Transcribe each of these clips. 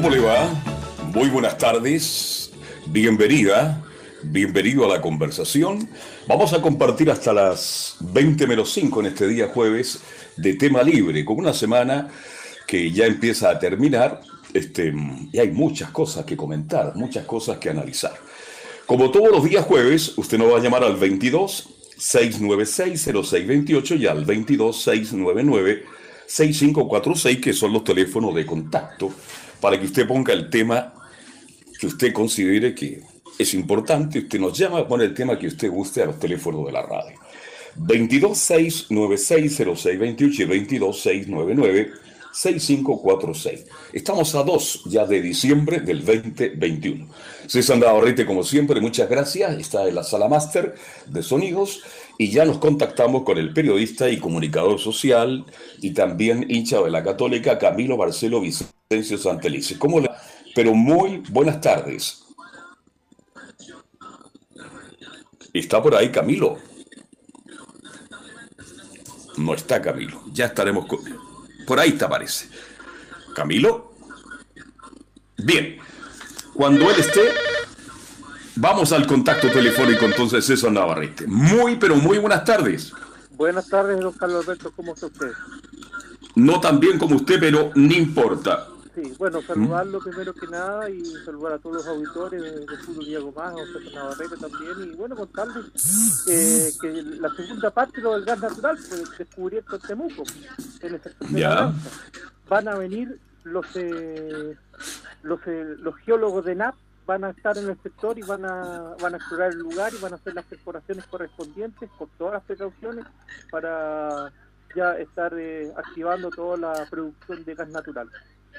¿Cómo le va? Muy buenas tardes. Bienvenida. Bienvenido a la conversación. Vamos a compartir hasta las 20 menos 5 en este día jueves de tema libre, con una semana que ya empieza a terminar este, y hay muchas cosas que comentar, muchas cosas que analizar. Como todos los días jueves, usted nos va a llamar al 22 696 0628 y al 22 699 6546, que son los teléfonos de contacto, para que usted ponga el tema que usted considere que es importante. Usted nos llama, pone el tema que usted guste a los teléfonos de la radio. 22 696 0628 y 22 699 6546. Estamos a 2 ya de diciembre del 2021. César Navarrete, como siempre, muchas gracias. Está en la sala máster de sonidos y ya nos contactamos con el periodista y comunicador social y también hincha de la Católica, Camilo Marcelo Vicencio Santelice. ¿Cómo le... Pero muy buenas tardes. ¿Está por ahí Camilo? No está Camilo. Ya estaremos con... Por ahí te aparece. Camilo. Bien. Cuando él esté, vamos al contacto telefónico entonces César Navarrete. Muy, pero muy buenas tardes. Buenas tardes, don Carlos Alberto. ¿Cómo está usted? No tan bien como usted, pero no importa. Sí, bueno, saludarlo primero que nada y saludar a todos los auditores de, de Fútbol Diego Más, a César Navarrete también. Y bueno, contarles eh, que la segunda parte, lo del gas natural, pues descubrieron en Temuco, en el sector de Ya. Van a venir los, eh, los, eh, los geólogos de NAP, van a estar en el sector y van a, van a explorar el lugar y van a hacer las perforaciones correspondientes con todas las precauciones para ya estar eh, activando toda la producción de gas natural.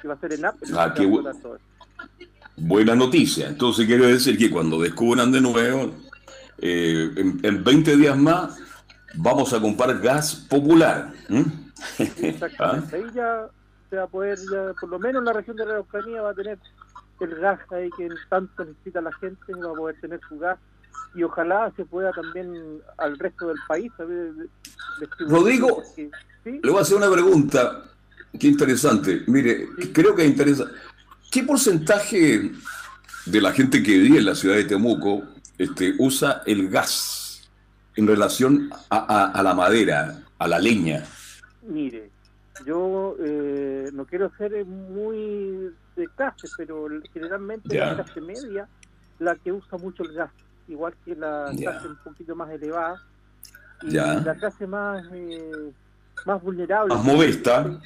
Que va a ser en el Ah, qué bu-. Buena noticia. Entonces quiero decir que cuando descubran de nuevo, eh, en, en 20 días más, vamos a comprar gas popular. ¿m? Exactamente. Ahí ya se va a poder, ya, por lo menos la región de la Araucanía va a tener el gas ahí que tanto necesita la gente, va a poder tener su gas y ojalá se pueda también al resto del país. Rodrigo, ¿sí? Le voy a hacer una pregunta. Qué interesante. Mire, creo que interesa. ¿Qué porcentaje de la gente que vive en la ciudad de Temuco este, usa el gas en relación a, a- a la madera, a la leña? Mire, yo eh, no quiero ser muy de clase, pero generalmente Ya. la clase media la que usa mucho el gas, igual que la clase un poquito más elevada. Y la clase más eh, más vulnerable, Más modesta. más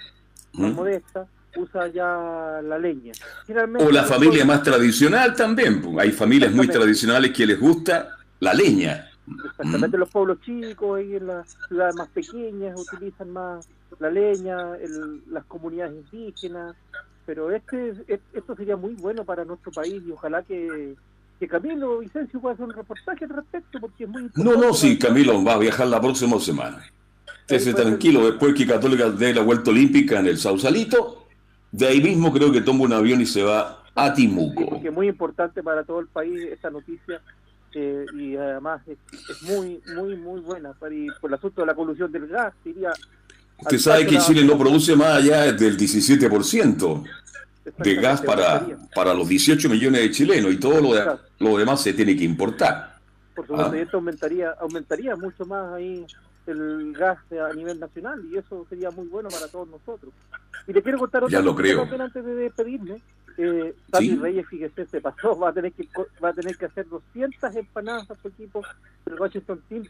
¿m? modesta, usa ya la leña. Generalmente O la familia más tradicional también. Hay familias muy tradicionales que les gusta la leña. Exactamente, los pueblos chicos, ahí en las ciudades más pequeñas utilizan más la leña, el- las comunidades indígenas, pero este es- esto sería muy bueno para nuestro país y ojalá que, que Camilo Vicencio pueda hacer un reportaje al respecto porque es muy No, importante. no, sí, Camilo va a viajar la próxima semana. Estése tranquilo, después que Católica dé la vuelta olímpica en el Sausalito, de ahí mismo creo que toma un avión y se va a Sí, Timuco. porque es muy importante para todo el país esta noticia eh, y además es, es muy, muy, muy buena para, por el asunto de la colusión del gas, diría... Usted sabe que Chile no produce más allá del 17% de gas para, para los 18 millones de chilenos y todo lo, de- lo demás se tiene que importar. Por supuesto, Ah. y esto aumentaría, aumentaría mucho más ahí el gas a nivel nacional y eso sería muy bueno para todos nosotros. Y le quiero contar otra Ya lo cosa creo. antes de despedirme. Eh, Sí. Reyes, fíjese, se pasó, va a tener que va a tener que hacer 200 empanadas a su equipo del Washington Team,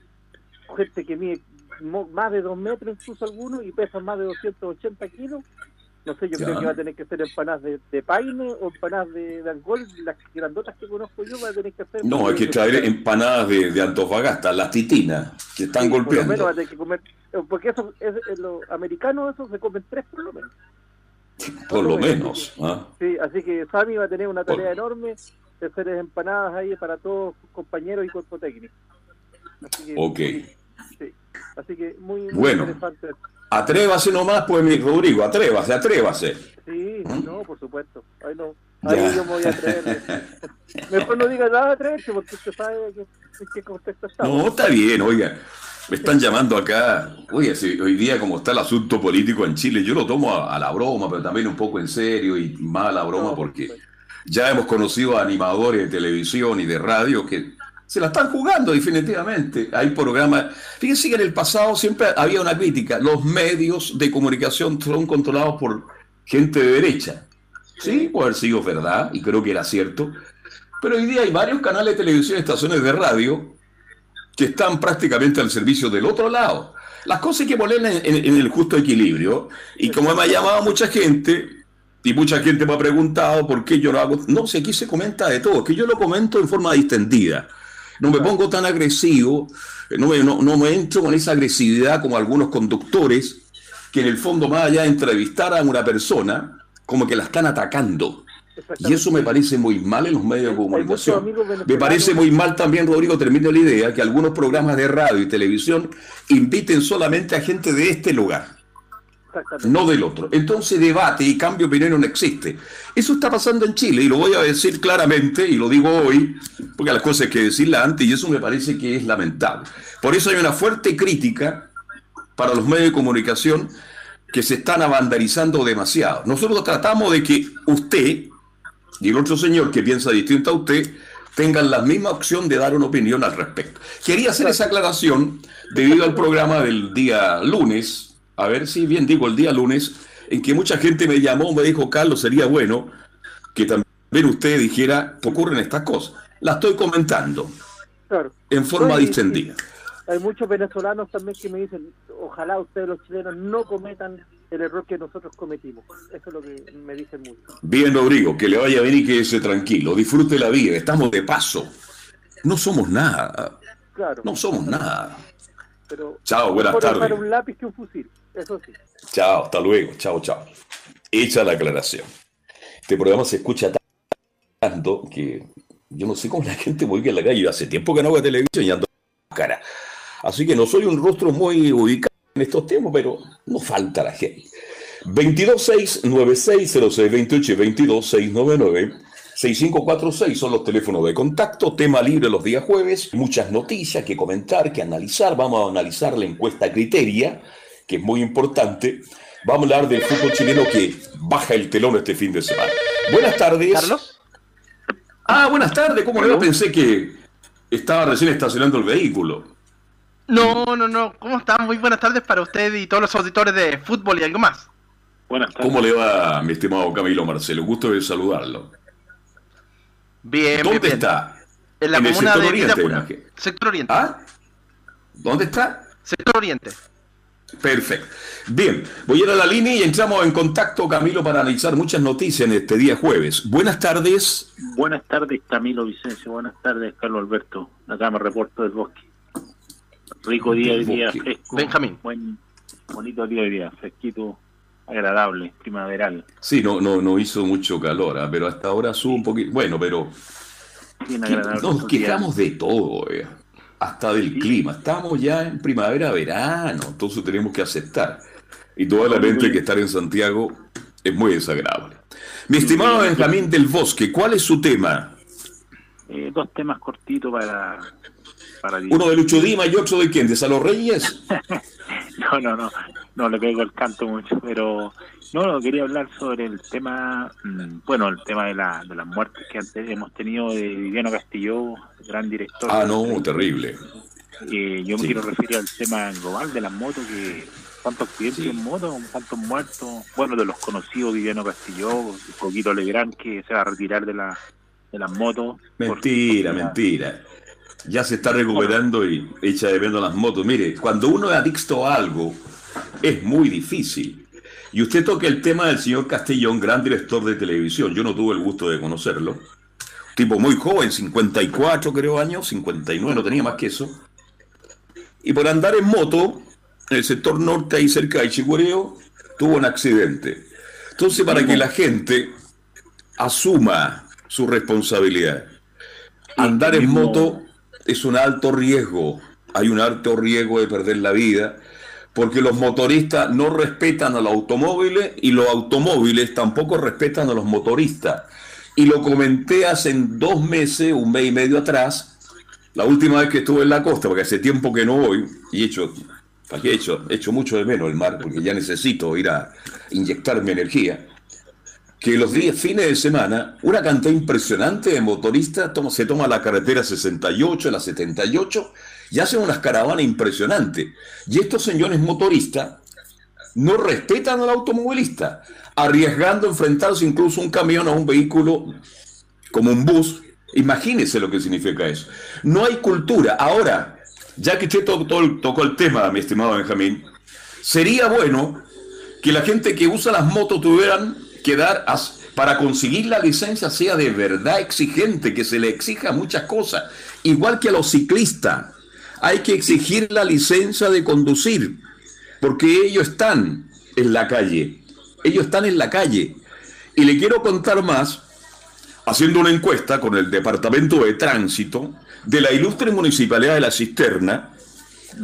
gente que mide más de 2 metros incluso algunos y pesa más de 280 kilos No sé, yo creo que va a tener que ser empanadas de, de paine o empanadas de, de angol, las grandotas que conozco yo va a tener que hacer. No, hay que traer empanadas de, de Antofagasta, las titinas, que están Sí, Por golpeando. lo menos va a tener que comer, eh, porque eso, es, los americanos esos se comen tres por lo menos. Por lo menos. ¿ah? Sí, así que Sami va a tener una tarea Por- enorme de hacer empanadas ahí para todos sus compañeros y cuerpo técnico. Así que, Ok. sí. Así que muy, muy Bueno. interesante. Atrévase nomás, pues, mi Rodrigo, atrévase, atrévase. Sí, ¿Mm? no, por supuesto. Ahí, no, ahí Ya. yo me voy a atrever. Mejor no diga nada, atreverse, porque usted sabe que, qué contexto estamos. No, está bien, oiga. Me están llamando acá. Oye, si hoy día como está el asunto político en Chile, yo lo tomo a, a la broma, pero también un poco en serio y más a la broma No, porque pues, ya hemos conocido a animadores de televisión y de radio que se la están jugando definitivamente. Hay programas... Fíjense que en el pasado siempre había una crítica. Los medios de comunicación son controlados por gente de derecha. Sí, puede haber sido verdad, y creo que era cierto. Pero hoy día hay varios canales de televisión y estaciones de radio que están prácticamente al servicio del otro lado. Las cosas hay que ponerlas en, el justo equilibrio. Y como me ha llamado mucha gente, y mucha gente me ha preguntado por qué yo lo hago, no sé, aquí se comenta de todo, que yo lo comento en forma distendida. No me pongo tan agresivo, eh, no me, no, no me entro con esa agresividad como algunos conductores, que en el fondo, más allá de entrevistar a una persona, como que la están atacando. Y eso me parece muy mal en los medios de comunicación. Me parece muy mal también, Rodrigo, termino la idea, que algunos programas de radio y televisión inviten solamente a gente de este lugar. No del otro. Entonces debate y cambio de opinión no existe. Eso está pasando en Chile y lo voy a decir claramente y lo digo hoy, porque las cosas hay que decirlas antes y eso me parece que es lamentable. Por eso hay una fuerte crítica para los medios de comunicación que se están avandarizando demasiado. Nosotros tratamos de que usted y el otro señor que piensa distinto a usted tengan la misma opción de dar una opinión al respecto. Quería hacer esa aclaración debido al programa del día lunes, a ver si bien digo el día lunes, en que mucha gente me llamó, me dijo, Carlos, sería bueno que también usted dijera, ocurren estas cosas. La estoy comentando Claro. en forma distendida. Hay muchos venezolanos también que me dicen, ojalá ustedes los chilenos no cometan el error que nosotros cometimos. Eso es lo que me dicen muchos. Bien, Rodrigo, que le vaya bien y quédese tranquilo. Disfrute la vida, estamos de paso. No somos nada, Claro. no somos nada. Pero Chao, buenas tardes. un lápiz que un fusil. Chao, hasta luego. Chao, chao. Hecha la aclaración. Este programa se escucha tanto que yo no sé cómo la gente vuelve a la calle. Hace tiempo que no hago televisión y ando cara. Así que no soy un rostro muy ubicado en estos tiempos, pero no falta la gente. 226-960628 y 22699-6546 son los teléfonos de contacto. Tema libre los días jueves. Muchas noticias que comentar, que analizar. Vamos a analizar la encuesta Criteria, que es muy importante. Vamos a hablar del fútbol chileno que baja el telón este fin de semana. Buenas tardes. Carlos. Ah, buenas tardes. ¿Cómo le va? Pensé que estaba recién estacionando el vehículo. No, no, no. ¿Cómo están? Muy buenas tardes para usted y todos los auditores de fútbol y algo más. Buenas tardes. ¿Cómo le va, mi estimado Camilo Marcelo? Gusto de saludarlo. Bien, bien, ¿Dónde bien. está? En la En el comuna sector de oriente, Vitacura. Sector Oriente. ¿Ah? ¿Dónde está? Sector Oriente. Perfecto. Bien, voy a ir a la línea y entramos en contacto, Camilo, para analizar muchas noticias en este día jueves. Buenas tardes. Buenas tardes, Camilo Vicencio. Buenas tardes, Carlos Alberto. Acá me reporto del bosque. Rico día hoy Del día, fresco. Benjamín. Buen, bonito día hoy día, fresquito, agradable, primaveral. Sí, no, no, no hizo mucho calor, ¿ah? pero hasta ahora sube un poquito. Bueno, pero Bien ¿qué- agradable. nos quejamos de todo, eh, hasta del clima. Estamos ya en primavera, verano, entonces tenemos que aceptar. Y toda la mente que estar en Santiago es muy desagradable. Mi estimado Benjamín del Bosque, ¿cuál es su tema? Eh, dos temas cortitos para... para Uno de Lucho Dima y otro de quién, de Salo Reyes. No, no, no, no le pego el canto mucho, pero no, quería hablar sobre el tema, mm, bueno, el tema de, la, de las muertes que antes hemos tenido de Viviano Castillo, gran director. Ah, no, terrible. Eh, yo me Sí. quiero referir al tema global de las motos, que tantos accidentes Sí. en moto, tantos muertos, bueno, de los conocidos, Viviano Castillo, Coquito Legrand, que se va a retirar de, la, de las motos. Mentira, Porque- mentira. Ya se está recuperando y echa de menos las motos. Mire, cuando uno es adicto a algo, es muy difícil. Y usted toca el tema del señor Castellón, gran director de televisión. Yo no tuve el gusto de conocerlo. Tipo muy joven, 54 creo años, 59, no tenía más que eso. Y por andar en moto, en el sector norte, ahí cerca de Chigureo, tuvo un accidente. Entonces, para que la gente asuma su responsabilidad, andar en moto es un alto riesgo. Hay un alto riesgo de perder la vida porque los motoristas no respetan a los automóviles y los automóviles tampoco respetan a los motoristas. Y lo comenté hace dos meses, un mes y medio atrás, la última vez que estuve en la costa, porque hace tiempo que no voy, y he hecho, he hecho, he hecho mucho de menos el mar, porque ya necesito ir a inyectarme energía, que los días, fines de semana, una cantidad impresionante de motoristas toma, se toma la carretera 68, la 78, y hacen unas caravanas impresionantes. Y estos señores motoristas no respetan al automovilista, arriesgando enfrentarse incluso un camión a un vehículo como un bus. Imagínense lo que significa eso. No hay cultura. Ahora, ya que usted tocó el tema, mi estimado Benjamín, sería bueno que la gente que usa las motos tuvieran que dar para conseguir la licencia sea de verdad exigente, que se le exija muchas cosas, igual que a los ciclistas hay que exigir la licencia de conducir, porque ellos están en la calle, ellos están en la calle. Y le quiero contar más, haciendo una encuesta con el Departamento de Tránsito de la ilustre Municipalidad de La Cisterna,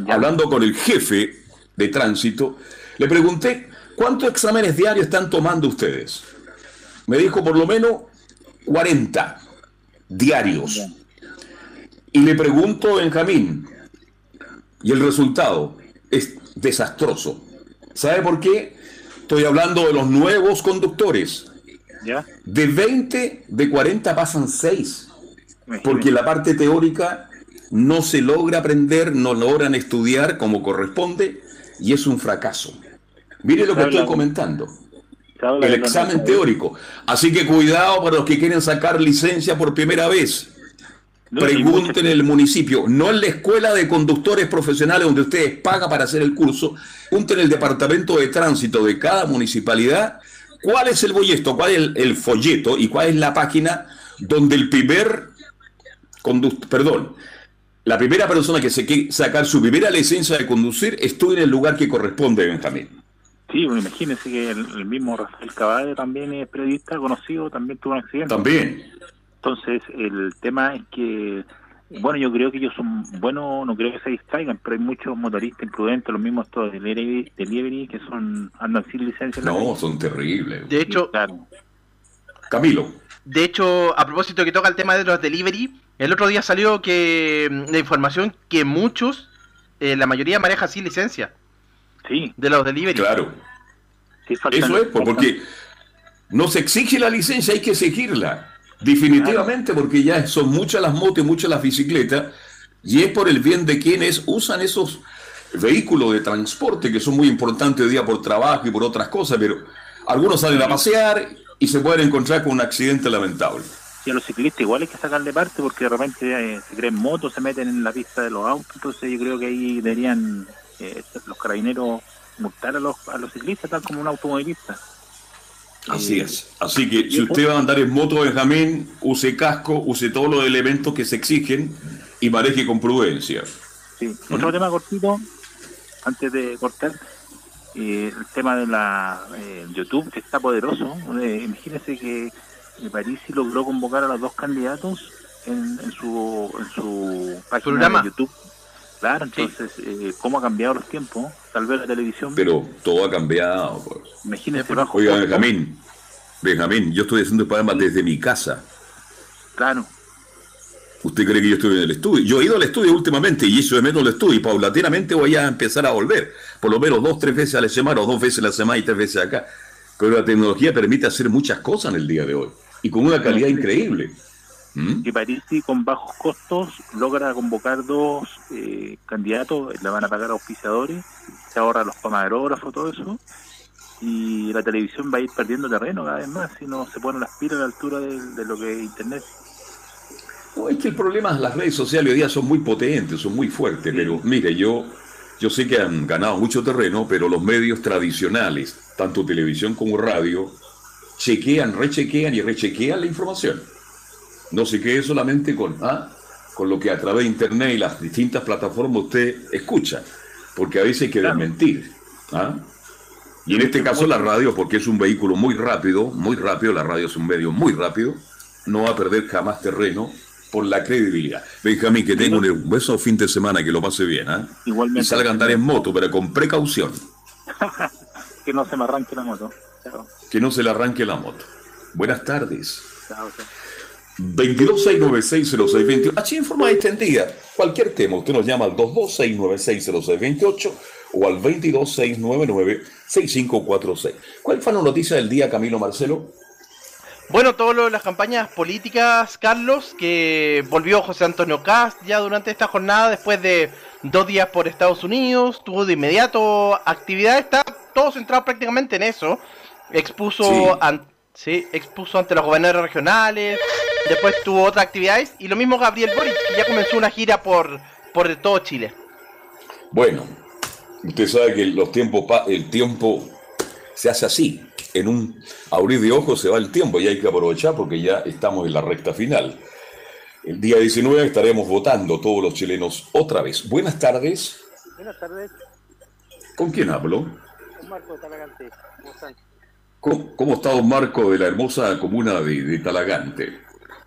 hablando con el jefe de tránsito, le pregunté, ¿cuántos exámenes diarios están tomando ustedes? Me dijo por lo menos 40 diarios. Y le pregunto, Benjamín, y el resultado es desastroso. ¿Sabe por qué? Estoy hablando de los nuevos conductores. ¿Ya? De 20, de 40 pasan 6. Porque la parte teórica no se logra aprender, no logran estudiar como corresponde y es un fracaso. Mire lo que estoy comentando. El examen teórico. Así que cuidado para los que quieren sacar licencia por primera vez. Pregunten en el municipio, no en la escuela de conductores profesionales donde ustedes pagan para hacer el curso. Pregunten en el departamento de tránsito de cada municipalidad cuál es el folleto, cuál es el, folleto y cuál es la página donde el primer conductor, perdón, la primera persona que se quiere sacar su primera licencia de conducir estuvo en el lugar que corresponde, Benjamín. Sí, bueno, imagínense que el, mismo Rafael Caballo también es periodista conocido, también tuvo un accidente. También. Entonces, el tema es que, bueno, yo creo que ellos son buenos, no creo que se distraigan, pero hay muchos motoristas imprudentes, los mismos todos de delivery, que son andan sin licencia. No, son terribles. De hecho, Camilo. De hecho, a propósito que toca el tema de los delivery, el otro día salió que mm, la información que muchos, eh, la mayoría maneja sin licencia. Sí. De los delivery. Claro. Eso es, porque no se exige la licencia, hay que exigirla. Definitivamente, porque ya son muchas las motos y muchas las bicicletas, y es por el bien de quienes usan esos vehículos de transporte que son muy importantes hoy día por trabajo y por otras cosas, pero algunos salen a pasear y se pueden encontrar con un accidente lamentable. Y a los ciclistas igual hay que sacarle parte porque de repente eh, se creen motos, se meten en la pista de los autos, entonces yo creo que ahí deberían eh, los carabineros multar a los, a los ciclistas tal como un automovilista. Así es. Así que si usted va a andar en moto, Benjamín, use casco, use todos los elementos que se exigen y maneje con prudencia. Sí. Otro tema cortito, antes de cortar, eh, el tema de la eh, YouTube, que está poderoso. Eh, imagínese que París logró convocar a los dos candidatos en, su, en su página de YouTube. Claro, entonces, eh, ¿cómo ha cambiado los tiempos? Tal vez la televisión. Pero todo ha cambiado. Pues. Imagínese bajo. Oiga, Benjamín, Benjamín, yo estoy haciendo el programa desde mi casa. Claro. ¿Usted cree que yo estoy en el estudio? Yo he ido al estudio últimamente y eso de menos el estudio y paulatinamente voy a empezar a volver. Por lo menos dos, tres veces a la semana o dos veces a la semana y tres veces acá. Pero la tecnología permite hacer muchas cosas en el día de hoy y con una calidad increíble. ¿Mm? que Parisi con bajos costos logra convocar dos eh, candidatos, le van a pagar a auspiciadores, se ahorra los camarógrafos, todo eso, y la televisión va a ir perdiendo terreno cada vez más si no se ponen las pilas a la altura de, lo que es Internet. es que el problema es las redes sociales hoy día son muy potentes, son muy fuertes, pero mire, yo yo sé que han ganado mucho terreno, pero los medios tradicionales, tanto televisión como radio, chequean, rechequean y rechequean la información. No se quede solamente con, ah, con lo que a través de internet y las distintas plataformas usted escucha, porque a veces hay que desmentir. ¿ah? Y en este caso la radio, porque es un vehículo muy rápido, muy rápido, la radio es un medio muy rápido, no va a perder jamás terreno por la credibilidad. Benjamín, que tenga un beso fin de semana, que lo pase bien, ¿ah? Igualmente. Y salga a andar en moto, pero con precaución. que no se me arranque la moto. Que no se le arranque la moto. Buenas tardes. Chao, chao. 22696068. Así en forma extendida. Cualquier tema, usted nos llama al 226960628 o al 226996546. ¿Cuál fue la noticia del día, Camilo Marcelo? Bueno, todas las campañas políticas, Carlos, que volvió José Antonio Cast ya durante esta jornada, después de dos días por Estados Unidos, tuvo de inmediato actividad, está todo centrado prácticamente en eso. Expuso, sí. expuso ante los gobernadores regionales, después tuvo otras actividades, y lo mismo Gabriel Boric, que ya comenzó una gira por, por todo Chile. Bueno, usted sabe que los tiempos, el tiempo se hace así en un abrir de ojos se va el tiempo y hay que aprovechar porque ya estamos en la recta final. El día 19 estaremos votando todos los chilenos otra vez. Buenas tardes. Buenas tardes. ¿Con quién hablo? Con Marco de Talagante. ¿Cómo, ¿Cómo, está don Marco de la hermosa comuna de, Talagante?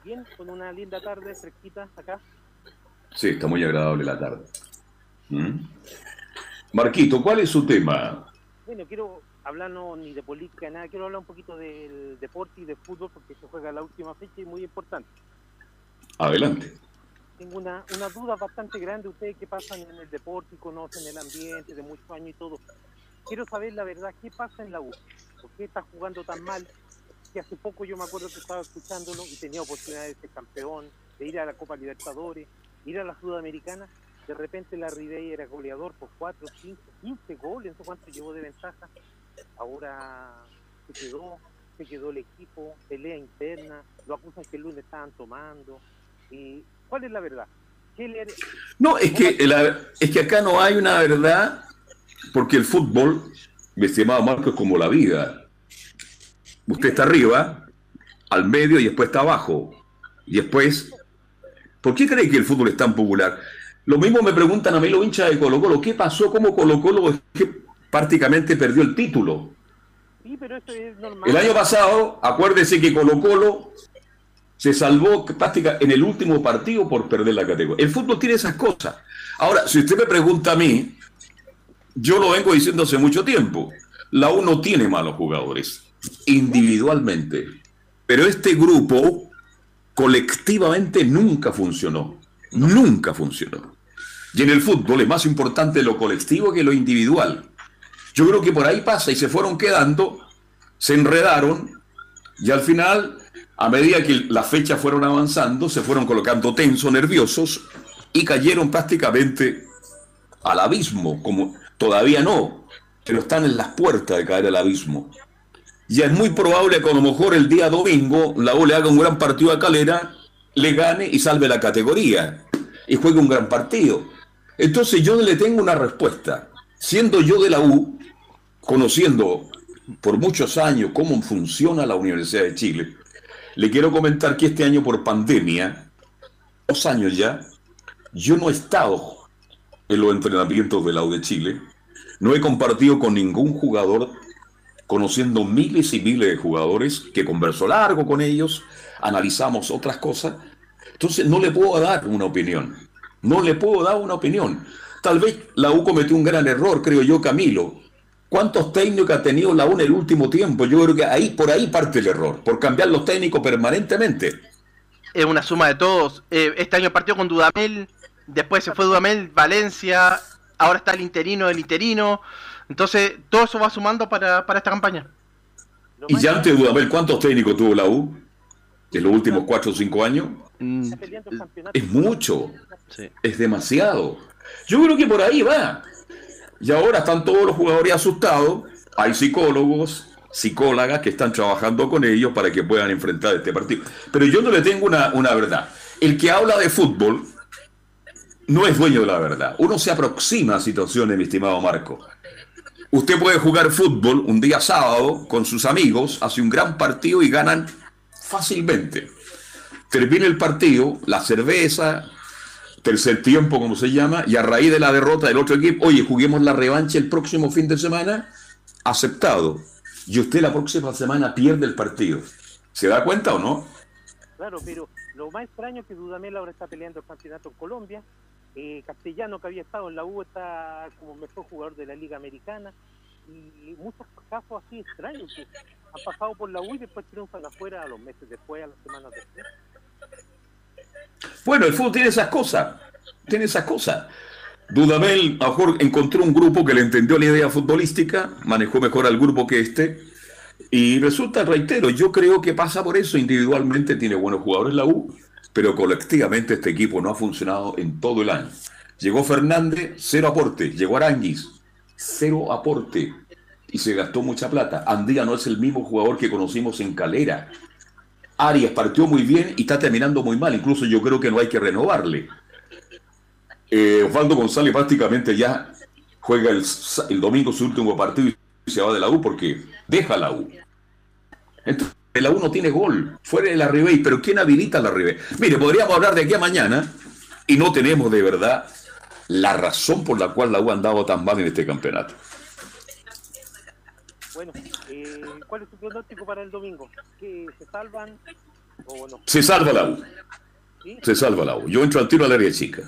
Bien, con una linda tarde fresquita acá. Sí, está muy agradable la tarde. ¿Mm? Marquito, ¿cuál es su tema? Bueno, quiero hablando ni de política, nada, quiero hablar un poquito del deporte y de fútbol porque se juega la última fecha y muy importante. Adelante. Tengo una, una duda bastante grande, ustedes que pasan en el deporte y conocen el ambiente de muchos años y todo. Quiero saber la verdad, ¿qué pasa en la U? ¿Por qué está jugando tan mal? Que hace poco yo me acuerdo que estaba escuchándolo y tenía oportunidad de ser campeón, de ir a la Copa Libertadores, ir a la Sudamericana. De repente la Ribey era goleador por 4, 5, 15 goles, no cuánto llevó de ventaja ahora se quedó, se quedó el equipo, pelea interna, lo acusan que el lunes estaban tomando. ¿Y ¿Cuál es la verdad? No, es que, es que acá no hay una verdad, porque el fútbol, mi estimado Marco, es como la vida. Usted está arriba, al medio y después está abajo. Y después, ¿por qué cree que el fútbol es tan popular? Lo mismo me preguntan a mí los hinchas de Colo Colo, ¿qué pasó? ¿Cómo Colo Colo es que prácticamente perdió el título. El año pasado, acuérdese que Colo Colo se salvó prácticamente en el último partido por perder la categoría. El fútbol tiene esas cosas. Ahora, si usted me pregunta a mí, yo lo vengo diciendo hace mucho tiempo. La U no tiene malos jugadores, individualmente. Pero este grupo colectivamente nunca funcionó. Nunca funcionó. Y en el fútbol es más importante lo colectivo que lo individual. Yo creo que por ahí pasa y se fueron quedando, se enredaron y al final, a medida que las fechas fueron avanzando, se fueron colocando tensos, nerviosos y cayeron prácticamente al abismo, como todavía no, pero están en las puertas de caer al abismo. Y es muy probable que a lo mejor el día domingo la U le haga un gran partido a Calera, le gane y salve la categoría y juegue un gran partido. Entonces yo le tengo una respuesta. Siendo yo de la U, conociendo por muchos años cómo funciona la Universidad de Chile, le quiero comentar que este año por pandemia, dos años ya, yo no he estado en los entrenamientos de la U de Chile, no he compartido con ningún jugador, conociendo miles y miles de jugadores, que converso largo con ellos, analizamos otras cosas, entonces no le puedo dar una opinión, no le puedo dar una opinión. Tal vez la U cometió un gran error, creo yo, Camilo, ¿Cuántos técnicos ha tenido la UNE el último tiempo? Yo creo que ahí por ahí parte el error, por cambiar los técnicos permanentemente. Es una suma de todos. Eh, este año partió con Dudamel, después se fue Dudamel, Valencia, ahora está el interino, el interino. Entonces, todo eso va sumando para, esta campaña. ¿Y ya antes de Dudamel, cuántos técnicos tuvo la U? ¿En los últimos cuatro o cinco años? Mm, es mucho. Es demasiado. Yo creo que por ahí va. Y ahora están todos los jugadores asustados. Hay psicólogos, psicólogas que están trabajando con ellos para que puedan enfrentar este partido. Pero yo no le tengo una, una verdad. El que habla de fútbol no es dueño de la verdad. Uno se aproxima a situaciones, mi estimado Marco. Usted puede jugar fútbol un día sábado con sus amigos, hace un gran partido y ganan fácilmente. Termina el partido, la cerveza, tercer tiempo, como se llama, y a raíz de la derrota del otro equipo, oye, juguemos la revancha el próximo fin de semana, aceptado. Y usted la próxima semana pierde el partido. ¿Se da cuenta o no? Claro, pero lo más extraño es que Dudamel ahora está peleando el campeonato en Colombia. Eh, Castellano, que había estado en la U, está como mejor jugador de la Liga Americana. Y muchos casos así extraños que han pasado por la U y después triunfan afuera a los meses después, a las semanas después. Bueno, el fútbol tiene esas cosas. Tiene esas cosas. Dudamel a mejor encontró un grupo que le entendió la idea futbolística, manejó mejor al grupo que este. Y resulta, reitero, yo creo que pasa por eso. Individualmente tiene buenos jugadores la U, pero colectivamente este equipo no ha funcionado en todo el año. Llegó Fernández, cero aporte. Llegó Aranguis, cero aporte. Y se gastó mucha plata. Andía no es el mismo jugador que conocimos en Calera. Arias partió muy bien y está terminando muy mal. Incluso yo creo que no hay que renovarle. Eh, Osvaldo González prácticamente ya juega el, el, domingo su último partido y se va de la U porque deja la U. Entonces, la U no tiene gol. Fuera de la Ribey, pero ¿quién habilita la Ribey? Mire, podríamos hablar de aquí a mañana y no tenemos de verdad la razón por la cual la U ha andado tan mal en este campeonato. Bueno, eh, ¿cuál es su pronóstico para el domingo? ¿Que se salvan o no? Se salva la U. ¿Sí? Se salva la U. Yo entro al tiro al área chica.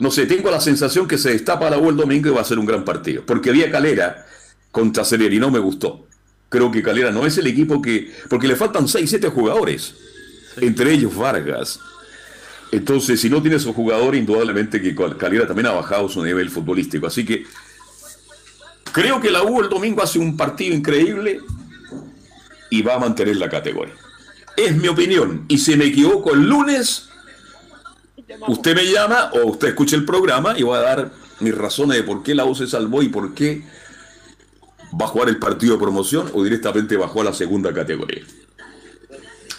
No sé, tengo la sensación que se destapa la U el domingo y va a ser un gran partido. Porque había Calera contra Celeri y no me gustó. Creo que Calera no es el equipo que. Porque le faltan 6, 7 jugadores. Entre ellos Vargas. Entonces, si no tiene esos jugadores, indudablemente que Calera también ha bajado su nivel futbolístico. Así que creo que la U el domingo hace un partido increíble y va a mantener la categoría. Es mi opinión. Y si me equivoco el lunes, usted me llama o usted escucha el programa y voy a dar mis razones de por qué la U se salvó y por qué va a jugar el partido de promoción o directamente bajó a la segunda categoría.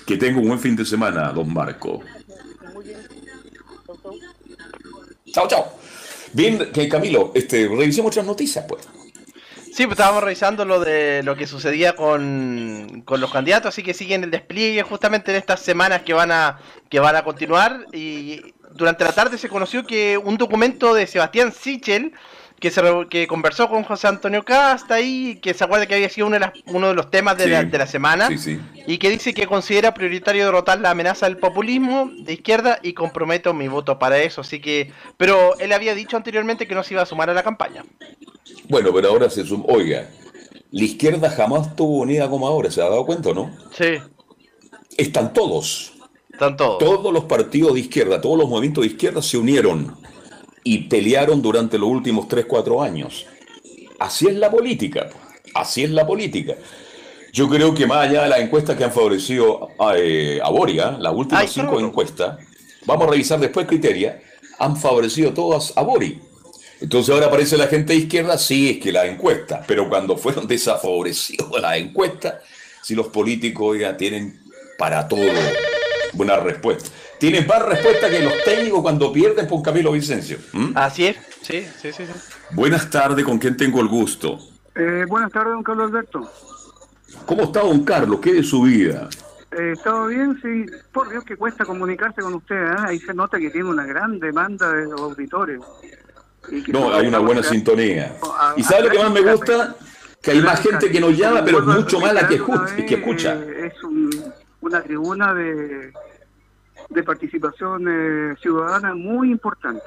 Que tenga un buen fin de semana, don Marco. Chao, chao. Bien, Camilo, este, revisemos otras noticias, pues. Sí, pues estábamos revisando lo de lo que sucedía con, con los candidatos, así que siguen el despliegue justamente en estas semanas que van a que van a continuar y durante la tarde se conoció que un documento de Sebastián Sichel que se que conversó con José Antonio Casta ahí, que se acuerda que había sido uno de, las- uno de los temas de, Sí. la, de la semana Sí, sí. y que dice que considera prioritario derrotar la amenaza del populismo de izquierda y comprometo mi voto para eso, así que pero él había dicho anteriormente que no se iba a sumar a la campaña. Bueno, pero ahora se suma. Oiga, la izquierda jamás estuvo unida como ahora, ¿se ha dado cuenta o no? Sí, Están todos. están todos. Todos los partidos de izquierda, todos los movimientos de izquierda se unieron y pelearon durante los últimos 3, 4 años. Así es la política, así es la política. Yo creo que más allá de las encuestas que han favorecido a, eh, a Boria, las últimas Ay, cinco claro. encuestas, vamos a revisar después criteria, han favorecido todas a Bori. Entonces ahora aparece la gente de izquierda, sí, es que las encuestas, pero cuando fueron desfavorecidos las encuestas, si los políticos ya tienen para todo buena respuesta. Tienen más respuesta que los técnicos cuando pierden por Camilo Vicencio. ¿Mm? Así es, sí, sí, sí. sí. Buenas tardes, ¿con quién tengo el gusto? Eh, buenas tardes, don Carlos Alberto. ¿Cómo está don Carlos? ¿Qué de su vida? Eh, ¿Estado bien? Sí. Por Dios que cuesta comunicarse con usted. ¿eh? Ahí se nota que tiene una gran demanda de auditores. Y que No, hay una todo buena sintonía. a- ¿Y sabe lo que más me gusta? Que hay más gente que nos llama, pero es mucho más la que escucha. Que escucha. Eh, Es un- una tribuna de, de participación eh, ciudadana muy importante.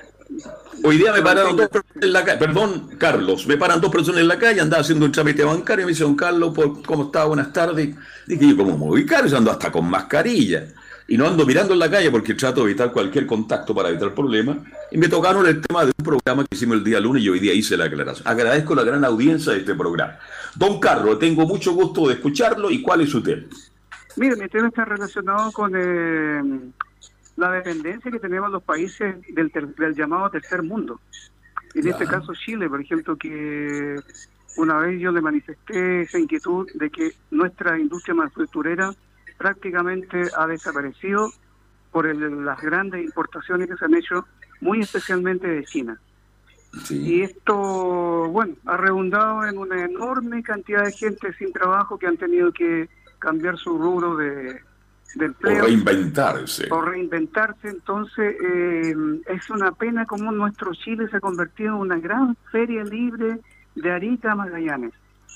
Hoy día me pararon dos personas en la calle, perdón, Carlos, me paran dos personas en la calle, andaba haciendo un trámite bancario y me dice, don Carlos, ¿por- ¿cómo está? Buenas tardes. Dije yo, ¿cómo me voy ubicar? Yo ando hasta con mascarilla. Y no ando mirando en la calle porque trato de evitar cualquier contacto para evitar problemas. Y me tocaron el tema de un programa que hicimos el día lunes y hoy día hice la aclaración. Agradezco la gran audiencia de este programa. Don Carlos, tengo mucho gusto de escucharlo y cuál es su tema. Mire, mi tema está relacionado con eh, la dependencia que tenemos los países del, ter- del llamado tercer mundo. En este caso Chile, por ejemplo, que una vez yo le manifesté esa inquietud de que nuestra industria manufacturera prácticamente ha desaparecido por el- las grandes importaciones que se han hecho muy especialmente de China. Y esto, bueno, ha redundado en una enorme cantidad de gente sin trabajo que han tenido que cambiar su rubro de, empleo. O reinventarse. O reinventarse. Entonces, eh, es una pena como nuestro Chile se ha convertido en una gran feria libre de Arica a Magallanes.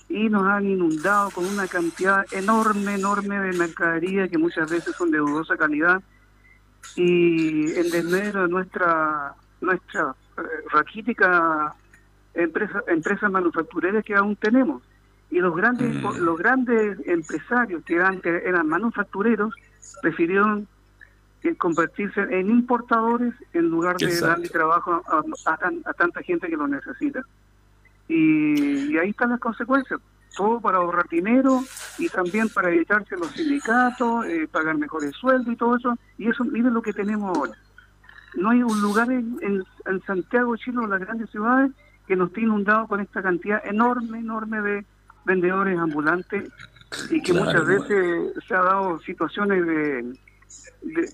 Y nos han inundado con una cantidad enorme, enorme de mercadería que muchas veces son de dudosa calidad. Y en desmedro de nuestra, nuestra eh, raquítica empresa, empresas manufactureras que aún tenemos. Y los grandes, mm. los grandes empresarios que eran, que eran manufactureros prefirieron eh, convertirse en importadores en lugar de darle trabajo a, tanta gente que lo necesita. Y, ahí están las consecuencias. Todo para ahorrar dinero y también para evitarse los sindicatos, eh, pagar mejores sueldos y todo eso. Y eso, miren lo que tenemos ahora. No hay un lugar en, en, Santiago, Chile o las grandes ciudades que no esté inundado con esta cantidad enorme, enorme de vendedores ambulantes y que muchas veces se ha dado situaciones de,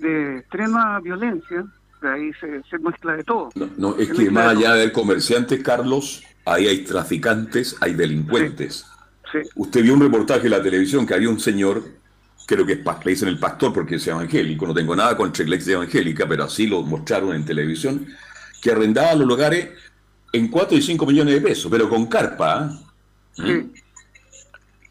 de, extrema violencia, de ahí se, se mezcla de todo. No, es que más allá del comerciante, Carlos, ahí hay traficantes, hay delincuentes. Usted vio un reportaje en la televisión que había un señor creo que es, le dicen el pastor porque es evangélico, no tengo nada contra la iglesia evangélica, pero así lo mostraron en televisión, que arrendaba los lugares en 4 y 5 millones de pesos, pero con carpa. ¿ah? ¿Mm?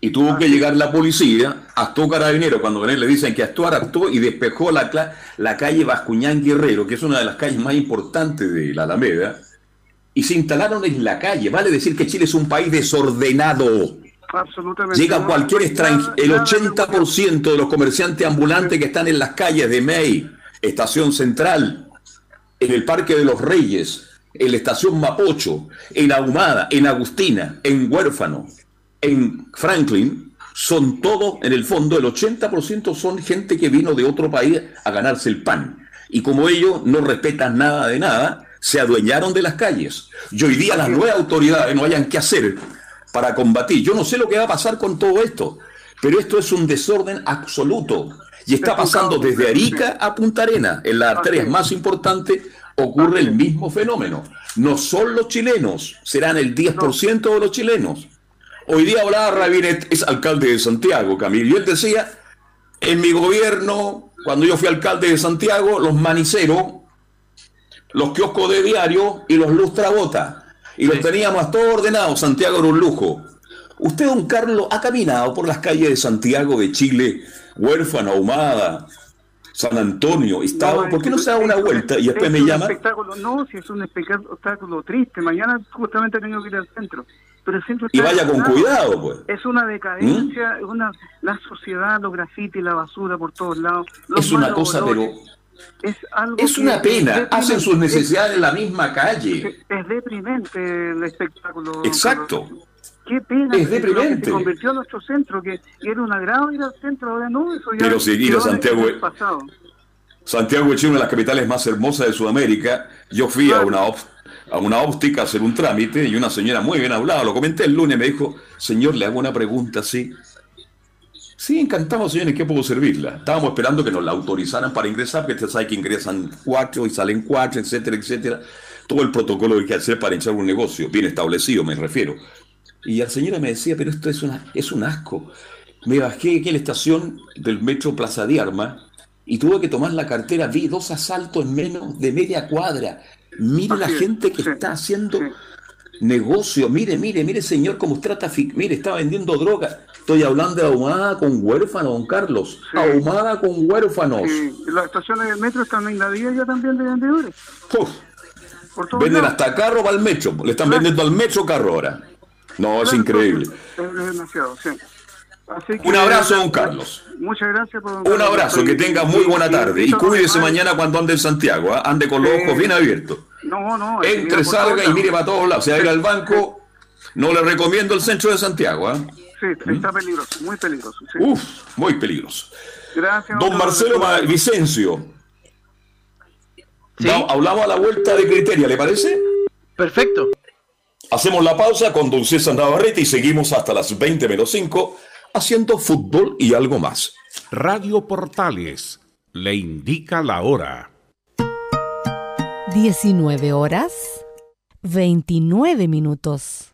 Y tuvo ah, que llegar la policía, actuó carabinero, cuando le dicen que actuar, actuó y despejó la, la calle Bascuñán Guerrero, que es una de las calles más importantes de la Alameda, y se instalaron en la calle. Vale decir que Chile es un país desordenado. Llega cualquier extranjero, el 80% de los comerciantes ambulantes que están en las calles de May, Estación Central, en el Parque de los Reyes, en la Estación Mapocho, en Ahumada, en Agustina, en Huérfano, en Franklin, son todos, en el fondo, el 80% son gente que vino de otro país a ganarse el pan. Y como ellos no respetan nada de nada, se adueñaron de las calles. Y hoy día las nuevas autoridades no hayan que hacer para combatir. Yo no sé lo que va a pasar con todo esto, pero esto es un desorden absoluto. Y está pasando desde Arica a Punta Arena, en las arterias más importantes, ocurre el mismo fenómeno. No son los chilenos, serán el 10% de los chilenos. Hoy día hablaba Rabinet, es alcalde de Santiago, Camilo, y él decía, en mi gobierno, cuando yo fui alcalde de Santiago, los maniceros, los kioscos de diario y los lustrabotas y lo teníamos todo ordenado. Santiago era un lujo. Usted, don Carlos, ha caminado por las calles de Santiago de Chile, huérfano, ahumada, San Antonio, Estado. ¿Por qué no se da una vuelta y después me llama? no, si es un espectáculo triste. Mañana justamente tengo que ir al centro. Pero y vaya con cuidado, pues. Es una decadencia, ¿Mm? una, la sociedad, los grafitis, la basura por todos lados. es una cosa, pero es, algo es una pena, hacen sus necesidades en la misma calle. Es deprimente el espectáculo. Exacto. Qué pena. Es deprimente. se convirtió en nuestro centro, que era un agrado ir al centro, ahora no. Eso ya Pero seguir a Santiago. Santiago es una de las capitales más hermosas de Sudamérica. Yo fui a una a una óptica a hacer un trámite y una señora muy bien hablada, lo comenté el lunes, me dijo, señor, le hago una pregunta así. Sí, encantado, señores, ¿qué puedo servirla? Estábamos esperando que nos la autorizaran para ingresar, porque usted sabe que ingresan cuatro y salen cuatro, etcétera, etcétera. Todo el protocolo que hay que hacer para echar un negocio, bien establecido, me refiero. Y la señora me decía, pero esto es, una, es un asco. Me bajé aquí en la estación del metro Plaza de Armas y tuve que tomar la cartera. Vi dos asaltos en menos de media cuadra. Mire la gente que está haciendo negocio. Mire, mire, mire, señor, cómo trata. Mire, está vendiendo droga. Estoy hablando de ahumada con huérfanos, don Carlos. Ahumada con huérfanos. Sí. Las estaciones del metro están invadidas ya también de vendedores. Venden hasta carro para el metro. Le están vendiendo al metro carro ahora. No, es increíble. Es demasiado, sí. Un abrazo, don Carlos. Muchas gracias por Un abrazo, que tenga muy buena tarde. Y cuídese mañana cuando ande en Santiago. ¿ah? Ande con los ojos bien abiertos. No, no. Entre, salga y mire para todos lados. Si va a ir al banco, no le recomiendo el centro de Santiago. ¿ah? Sí, está peligroso, muy peligroso. Uf, muy peligroso. Gracias. Don Marcelo Vicencio. hablamos a la vuelta de criteria, ¿le parece? Perfecto. Hacemos la pausa con Don César Navarrete y seguimos hasta las 20 menos 5 haciendo fútbol y algo más. Radio Portales le indica la hora. 19 horas 29 minutos.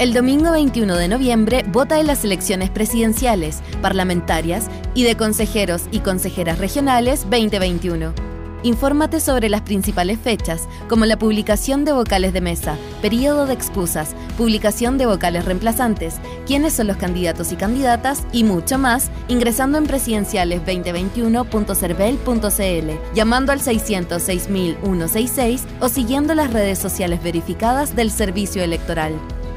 El domingo 21 de noviembre vota en las elecciones presidenciales, parlamentarias y de consejeros y consejeras regionales 2021. Infórmate sobre las principales fechas, como la publicación de vocales de mesa, periodo de excusas, publicación de vocales reemplazantes, quiénes son los candidatos y candidatas y mucho más, ingresando en presidenciales2021.cervel.cl, llamando al 606.166 o siguiendo las redes sociales verificadas del Servicio Electoral.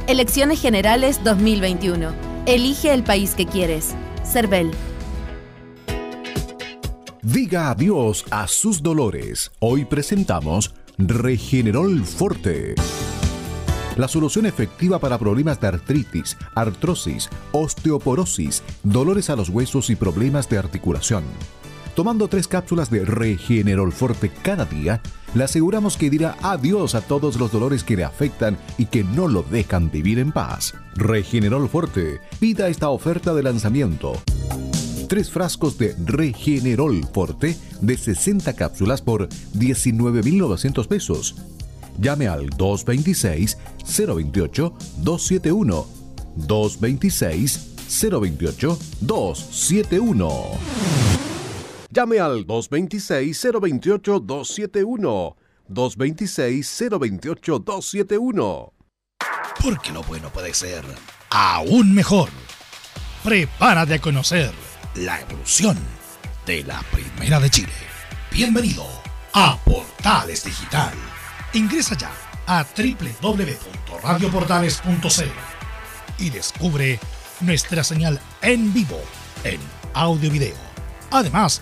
Elecciones Generales 2021. Elige el país que quieres. CERVEL. Diga adiós a sus dolores. Hoy presentamos Regenerol Forte. La solución efectiva para problemas de artritis, artrosis, osteoporosis, dolores a los huesos y problemas de articulación. Tomando tres cápsulas de Regenerol Forte cada día, le aseguramos que dirá adiós a todos los dolores que le afectan y que no lo dejan vivir en paz. Regenerol Forte. Pida esta oferta de lanzamiento. Tres frascos de Regenerol Forte de 60 cápsulas por 19.900 pesos. Llame al 226-028-271. 226-028-271. Llame al 226-028-271. 226-028-271. Porque lo bueno puede ser aún mejor. Prepárate a conocer la evolución de la Primera de Chile. Bienvenido a Portales Digital. Ingresa ya a www.radioportales.cl y descubre nuestra señal en vivo en audio y video. Además,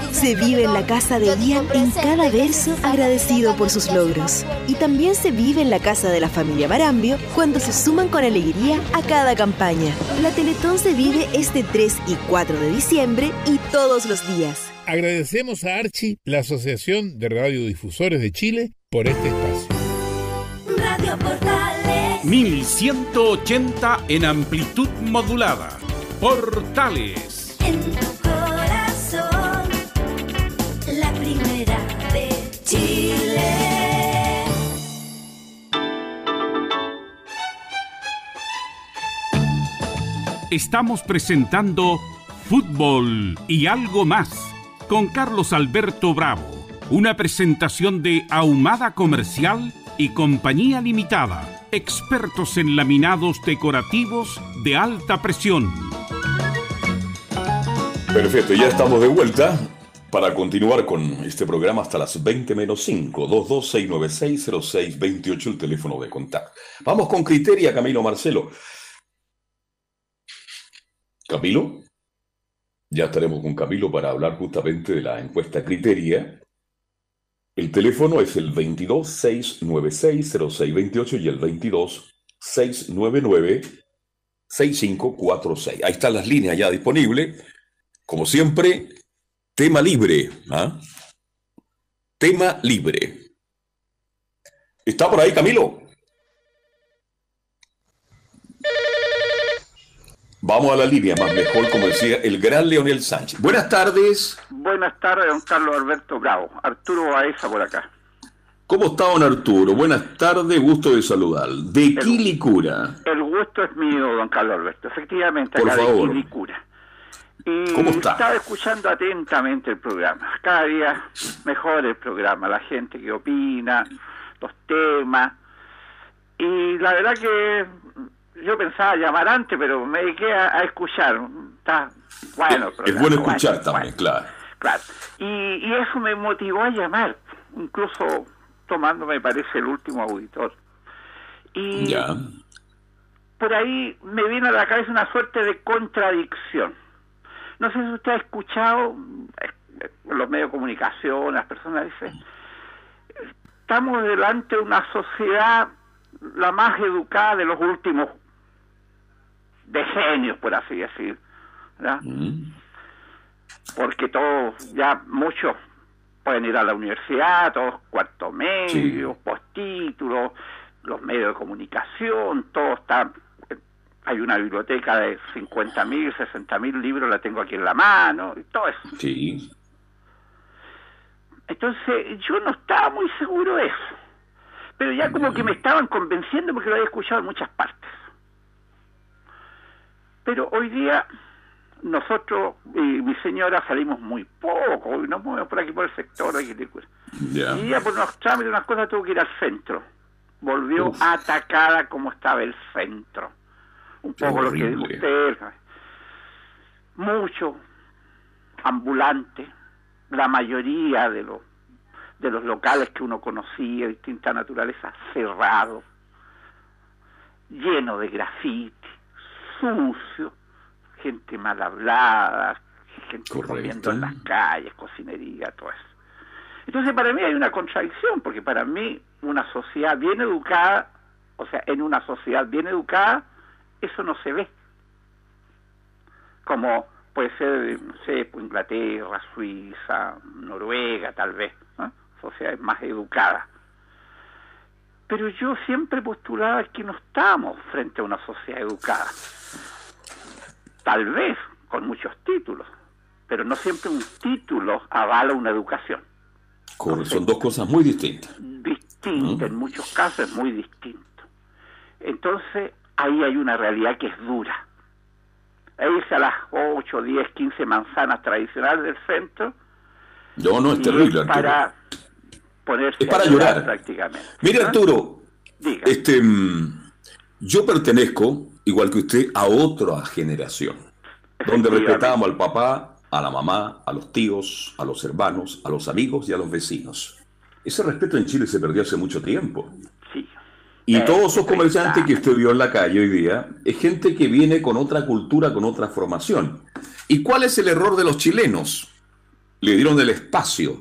Se vive en la casa de Ian en cada verso agradecido por sus logros. Y también se vive en la casa de la familia Barambio cuando se suman con alegría a cada campaña. La Teletón se vive este 3 y 4 de diciembre y todos los días. Agradecemos a Archi, la Asociación de Radiodifusores de Chile, por este espacio. Radio Portales 1180 en amplitud modulada. Portales. En Estamos presentando Fútbol y algo más con Carlos Alberto Bravo. Una presentación de Ahumada Comercial y Compañía Limitada expertos en laminados decorativos de alta presión. Perfecto, ya estamos de vuelta para continuar con este programa hasta las 20 menos 5, 226960628, el teléfono de contacto. Vamos con Criteria, Camilo Marcelo. Camilo, ya estaremos con Camilo para hablar justamente de la encuesta Criteria. El teléfono es el 226960628 y el 226996546. Ahí están las líneas ya disponibles. Como siempre, tema libre. ¿ah? Tema libre. ¿Está por ahí, Camilo? Vamos a la línea, más mejor, como decía el gran Leonel Sánchez. Buenas tardes. Buenas tardes, don Carlos Alberto Bravo. Arturo Baeza por acá. ¿Cómo está, don Arturo? Buenas tardes, gusto de saludar. De Quilicura. El gusto es mío, don Carlos Alberto. Efectivamente, Por acá favor. de Quilicura. Y ¿Cómo está? Estaba escuchando atentamente el programa. Cada día mejor el programa, la gente que opina, los temas. Y la verdad que yo pensaba llamar antes, pero me dediqué a, a escuchar. Está bueno. Es programa, bueno escuchar bueno, también, claro. Claro. Y, y eso me motivó a llamar, incluso tomando, me parece, el último auditor. Y Ya. por ahí me viene a la cabeza una suerte de contradicción. No sé si usted ha escuchado eh, los medios de comunicación, las personas dicen, estamos delante de una sociedad la más educada de los últimos decenios, por así decir. ¿verdad? Porque todos, ya muchos pueden ir a la universidad, todos cuarto medio, postítulos, los medios de comunicación, todo está... Hay una biblioteca de 50.000, mil, mil libros, la tengo aquí en la mano, y todo eso. Sí. Entonces, yo no estaba muy seguro de eso. Pero ya como que me estaban convenciendo porque lo había escuchado en muchas partes. Pero hoy día nosotros y mi señora salimos muy poco y nos movemos por aquí por el sector Quilicura. Ya. Y ella por unos trámites, unas cosas tuvo que ir al centro. Volvió atacada como estaba el centro. Un Qué poco lo que dijo usted. Mucho ambulante, la mayoría de los de los locales que uno conocía, distinta naturaleza, cerrado, lleno de grafiti, sucio, gente mal hablada, gente comiendo en las calles, cocinería, todo eso. Entonces para mí hay una contradicción, porque para mí una sociedad bien educada, o sea, en una sociedad bien educada, eso no se ve. Como puede ser, no sé, pues, Inglaterra, Suiza, Noruega, tal vez, ¿no? sociedades más educadas. Pero yo siempre postulaba que no estamos frente a una sociedad educada. Tal vez con muchos títulos, pero no siempre un título avala una educación. Son dos cosas muy distintas. Distinta, en muchos casos es muy distinto. Entonces, ahí hay una realidad que es dura. Irse a las 8, 10, 15 manzanas tradicionales del centro No, no, es terrible, para ponerse Es para a llorar. prácticamente. ¿Ah? Arturo, Diga. este, mm, yo pertenezco, igual que usted, a otra generación, donde respetamos al papá, a la mamá, a los tíos, a los hermanos, a los amigos y a los vecinos. Ese respeto en Chile se perdió hace mucho tiempo. Sí. Y Eh, todos esos comerciantes que usted vio en la calle hoy día es gente que viene con otra cultura, con otra formación. ¿Y cuál es el error de los chilenos? Le dieron el espacio.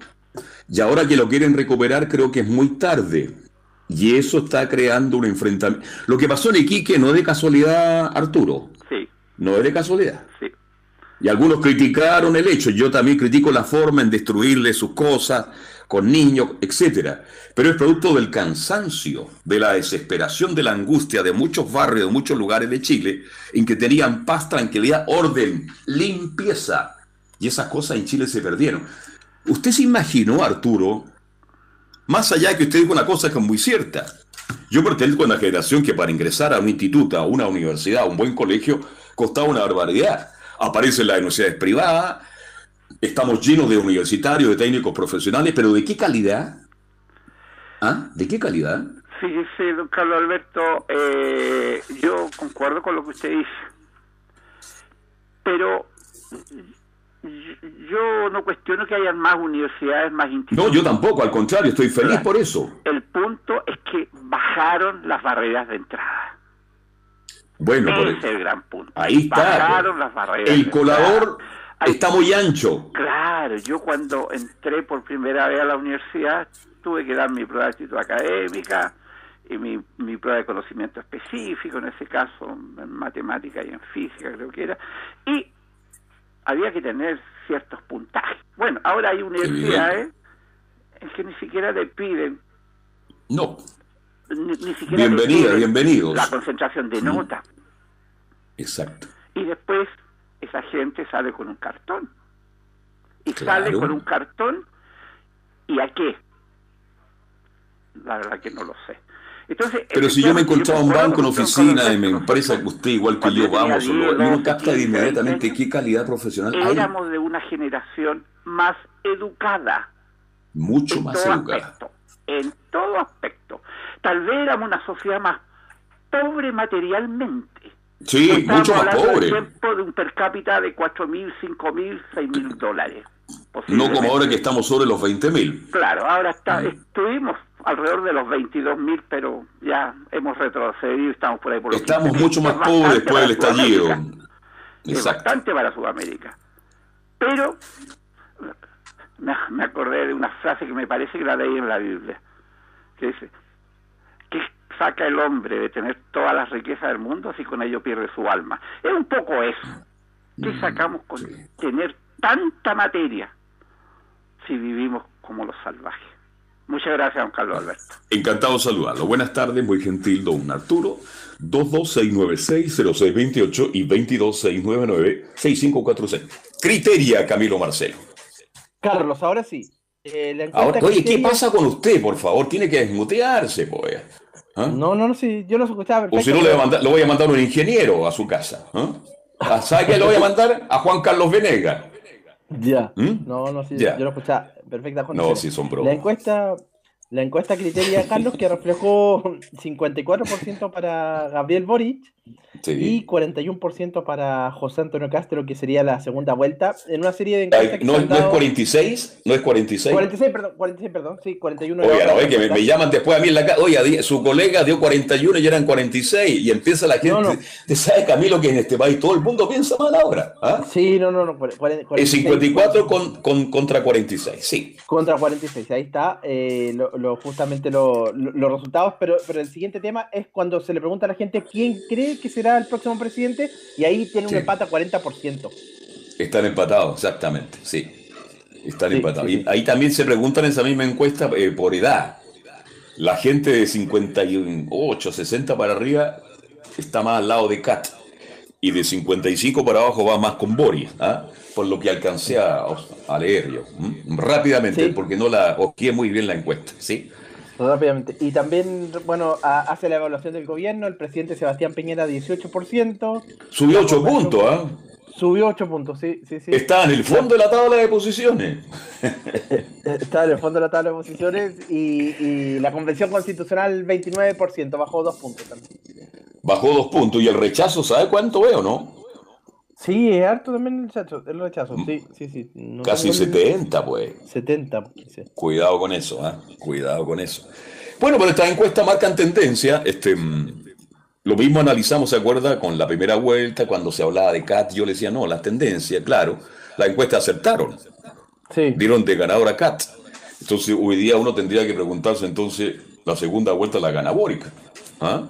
Y ahora que lo quieren recuperar, creo que es muy tarde. Y eso está creando un enfrentamiento. Lo que pasó en Iquique no es de casualidad, Arturo. Sí. No es de casualidad. Sí. Y algunos criticaron el hecho. Yo también critico la forma en destruirle sus cosas con niños, etcétera. Pero es producto del cansancio, de la desesperación, de la angustia de muchos barrios, de muchos lugares de Chile, en que tenían paz, tranquilidad, orden, limpieza. Y esas cosas en Chile se perdieron. ¿Usted se imaginó, Arturo, más allá que usted dijo una cosa que es muy cierta? Yo pertenezco a una generación que para ingresar a un instituto, a una universidad, a un buen colegio, costaba una barbaridad. Aparecen las universidades privadas, estamos llenos de universitarios, de técnicos profesionales, pero ¿de qué calidad? ¿Ah? ¿De qué calidad? Fíjese, don Carlos Alberto, eh, yo concuerdo con lo que usted dice, pero yo- no cuestiono que hayan más universidades, más No, institutos. yo tampoco, al contrario, estoy feliz por eso. El punto es que bajaron las barreras de entrada. Bueno, Ese es el gran punto. ahí está. Bajaron las barreras. El colador está muy ancho. Claro, yo cuando entré por primera vez a la universidad tuve que dar mi prueba de actitud académica y mi, mi prueba de conocimiento específico, en ese caso en matemática y en física creo que era, y había que tener ciertos puntajes. Bueno, ahora hay universidades en que ni siquiera le piden, No. ni, ni siquiera Bienvenida, piden bienvenidos. la concentración de nota. Exacto. y después esa gente sale con un cartón. Y Claro. sale con un cartón, ¿y a qué? La verdad que no lo sé. Entonces, Pero si yo me encontraba un banco, una oficina, en mi empresa, que usted igual que yo, vamos, 10, uno 12, capta de 15, inmediatamente 20 qué calidad profesional hay. Éramos de una generación más educada Mucho en más todo educada. aspecto, en todo aspecto. Tal vez éramos una sociedad más pobre materialmente. Sí, mucho más pobre. tiempo de un per cápita de 4.000, 5.000, 6.000 dólares. No como ahora que estamos sobre los 20 mil. Claro, ahora está, estuvimos alrededor de los 22.000, pero ya hemos retrocedido, estamos por ahí por Estamos 15.000. mucho más Es pobres después del estallido. Es bastante para Sudamérica. Pero me, me acordé de una frase que me parece que la leí en la Biblia, que dice, ¿qué saca el hombre de tener todas las riquezas del mundo si con ello pierde su alma? Es un poco eso. ¿Qué Mm, sacamos con tener tanta materia si vivimos como los salvajes? Muchas gracias, don Carlos Alberto. Encantado de saludarlo. Buenas tardes, muy gentil, don Arturo. 22696-0628 y 22699-6546. Criteria, Camilo Marcelo. Carlos, ahora sí. Eh, Ahora, oye, ¿qué pasa con usted, por favor? Tiene que desmutearse, pues. ¿Ah? No, no, no, sí, yo lo escuchaba O si no, le voy a mandar, lo voy a mandar a un ingeniero a su casa. ¿ah? ¿Ah, ¿Sabe qué le voy a mandar? A Juan Carlos Venegas. Ya. ¿Mm? No, no, sí, Ya. yo lo escuchaba perfecta No, sí, son bromas. La encuesta, la encuesta criteria, Carlos, que reflejó 54% para Gabriel Boric Sí. y 41% para José Antonio Castro, que sería la segunda vuelta, en una serie de encuestas Ay, que ¿No, es- han no es dado- 46? ¿No es 46? 46, perdón, 46, perdón, sí, 41. Oiga, era no, es que me, me llaman después a mí en la casa. Oiga, di- su colega dio 41 y eran 46. Y empieza la gente. No, no. ¿Usted sabe, Camilo, que en este país todo el mundo piensa mal ahora? ¿ah? Sí, no, no, no. cuare- cuare- Es 46 54 con, con- contra 46, sí. Contra 46, ahí está, eh, lo, lo- justamente lo- los resultados, pero, pero el siguiente tema es cuando se le pregunta a la gente quién cree que será el próximo presidente, y ahí tiene un Sí. empate a 40%. Están empatados, exactamente, sí. Están Sí, empatados. sí, Y ahí también se preguntan en esa misma encuesta eh, por edad. La gente de 58, 60 para arriba está más al lado de Cat. Y de 55 para abajo va más con Boris, ¿ah? por lo que alcancé a, a leer yo. Rápidamente, porque no la osqué muy bien la encuesta. ¿sí? Rápidamente. Y también, bueno, hace la evaluación del gobierno, el presidente Sebastián Piñera 18%. Subió La 8 población- puntos. ¿ah? Subió 8 puntos, sí, sí, sí. Está en el fondo de la tabla de posiciones. Está en el fondo de la tabla de posiciones y, y la convención constitucional 29%, bajó 2 puntos también. Bajó dos puntos. ¿Y el rechazo, sabe cuánto veo, no? Sí, es harto también el rechazo, el rechazo, sí, sí, sí. No Casi tengo el- 70, pues. 70, sí. Cuidado con eso, ¿ah? Cuidado con eso. Bueno, pero estas encuestas marcan tendencia. Este, mm, lo mismo analizamos, ¿se acuerda? Con la primera vuelta, cuando se hablaba de CAT, yo le decía, no, la tendencia, claro. Las encuestas acertaron. Sí. Dieron de ganador a CAT. Entonces, hoy día uno tendría que preguntarse, entonces, la segunda vuelta la gana Boric. ¿Ah?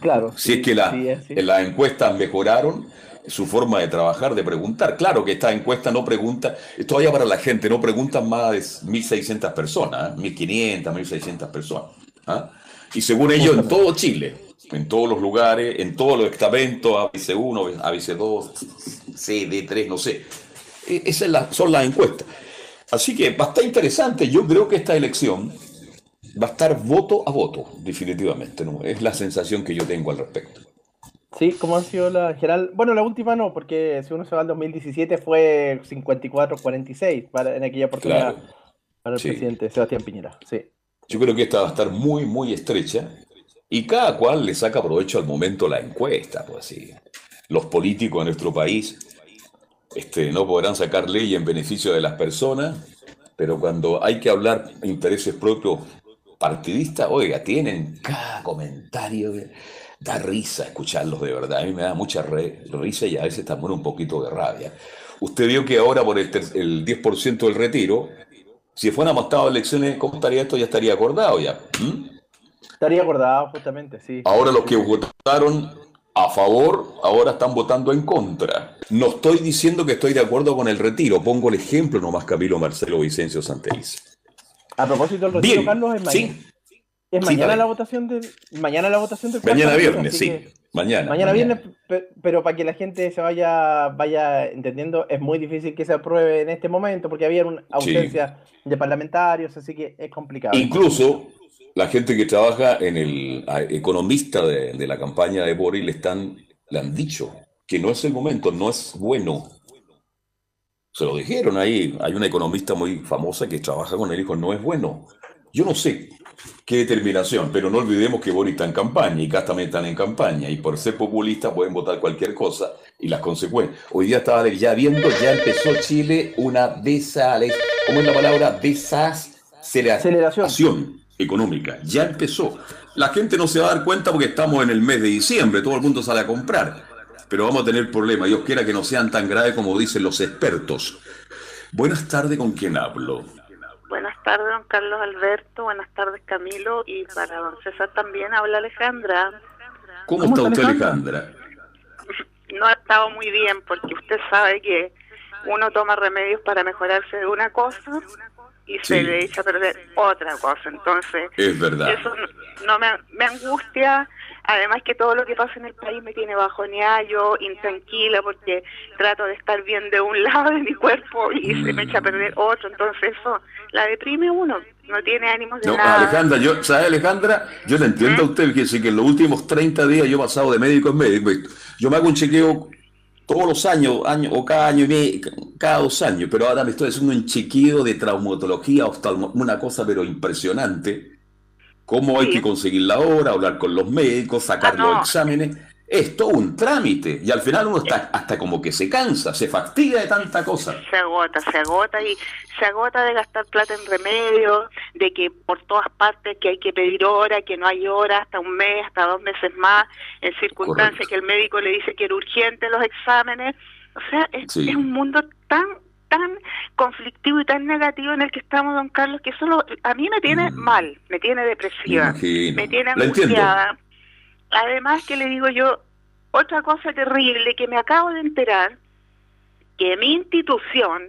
Claro. Si es que la- sí, sí. las encuestas mejoraron su forma de trabajar, de preguntar. Claro que esta encuesta no pregunta, todavía para la gente, no preguntan más de 1.600 personas, ¿eh? 1.500, 1.600 personas. ¿ah? Y según ellos, en todo Chile, en todos los lugares, en todos los estamentos, ABC1, ABC2, CD3, no sé. E- Esas es la- son las encuestas. Así que va a estar interesante. Yo creo que esta elección va a estar voto a voto, definitivamente. ¿no? Es la sensación que yo tengo al respecto. Sí, ¿cómo ha sido la general? Bueno, la última no, porque si uno se va al 2017 fue 54-46 para, en aquella oportunidad Claro. para el Sí. presidente Sebastián Piñera. Sí. Yo creo que esta va a estar muy, muy estrecha y cada cual le saca provecho al momento la encuesta, pues así. Los políticos de nuestro país este, no podrán sacar ley en beneficio de las personas, pero cuando hay que hablar intereses propios partidistas, oiga, tienen cada comentario que da risa escucharlos de verdad. A mí me da mucha re- risa y a veces también un poquito de rabia. Usted vio que ahora por el, el 10% del retiro, si fuéramos estado a elecciones, ¿cómo estaría esto? Ya estaría acordado ya. ¿Mm? Estaría acordado justamente, sí. Ahora los que votaron a favor, ahora están votando en contra. No estoy diciendo que estoy de acuerdo con el retiro, pongo el ejemplo nomás Camilo Marcelo Vicencio Santeliz. A propósito del retiro, Bien, Carlos, es, sí. Es Sí, mañana la votación del mañana la votación del Mañana viernes, sí. Mañana. Mañana viernes, pe- pero para que la gente se vaya vaya entendiendo, es muy difícil que se apruebe en este momento porque había una ausencia de parlamentarios, así que es complicado. Incluso la gente que trabaja en el economista de, de la campaña de Boris le están, le han dicho que no es el momento, no es bueno. Se lo dijeron ahí. Hay una economista muy famosa que trabaja con él y dijo, no es bueno. Yo no sé qué determinación, pero no olvidemos que Boris está en campaña y también están en campaña y por ser populista pueden votar cualquier cosa y las consecuencias. Hoy día estaba ya viendo, ya empezó Chile una desale, ¿cómo es la palabra? Desaceleración económica. Ya empezó. La gente no se va a dar cuenta porque estamos en el mes de diciembre, todo el mundo sale a comprar. Pero vamos a tener problemas. Dios quiera que no sean tan graves como dicen los expertos. Buenas tardes, ¿con quién hablo? Buenas tardes, don Carlos Alberto. Buenas tardes, Camilo. Y para don César también habla Alejandra. ¿Cómo, está usted, Alejandra? No ha estado muy bien porque usted sabe que uno toma remedios para mejorarse de una cosa y se le echa a perder otra cosa. Entonces, Es verdad. eso no, no me, me angustia. Además que todo lo que pasa en el país me tiene bajoneada, yo intranquila porque trato de estar bien de un lado de mi cuerpo y se me echa a perder otro. Entonces eso la deprime uno, no tiene ánimos de No, nada. Alejandra, yo, ¿sabe Alejandra? Yo le entiendo a usted que sí que en los últimos 30 días yo he pasado de médico en médico. Yo me hago un chequeo todos los años, año, o cada año y medio, cada dos años, pero ahora me estoy haciendo un chequeo de traumatología, oftalmo, una cosa pero impresionante. Cómo hay que conseguir la hora, hablar con los médicos, sacar Ah, no. los exámenes. Es todo un trámite. Y al final uno está hasta como que se cansa, se fastidia de tanta cosa. se agota, se agota y se agota de gastar plata en remedios, de que por todas partes que hay que pedir hora, que no hay hora, hasta un mes, hasta dos meses más, en circunstancias que el médico le dice que era urgente los exámenes. O sea, es, Sí. es un mundo tan tan conflictivo y tan negativo en el que estamos, don Carlos, que solo a mí me tiene mal, me tiene depresiva, Mm. Me me tiene angustiada. Además que le digo yo, otra cosa terrible que me acabo de enterar, que mi institución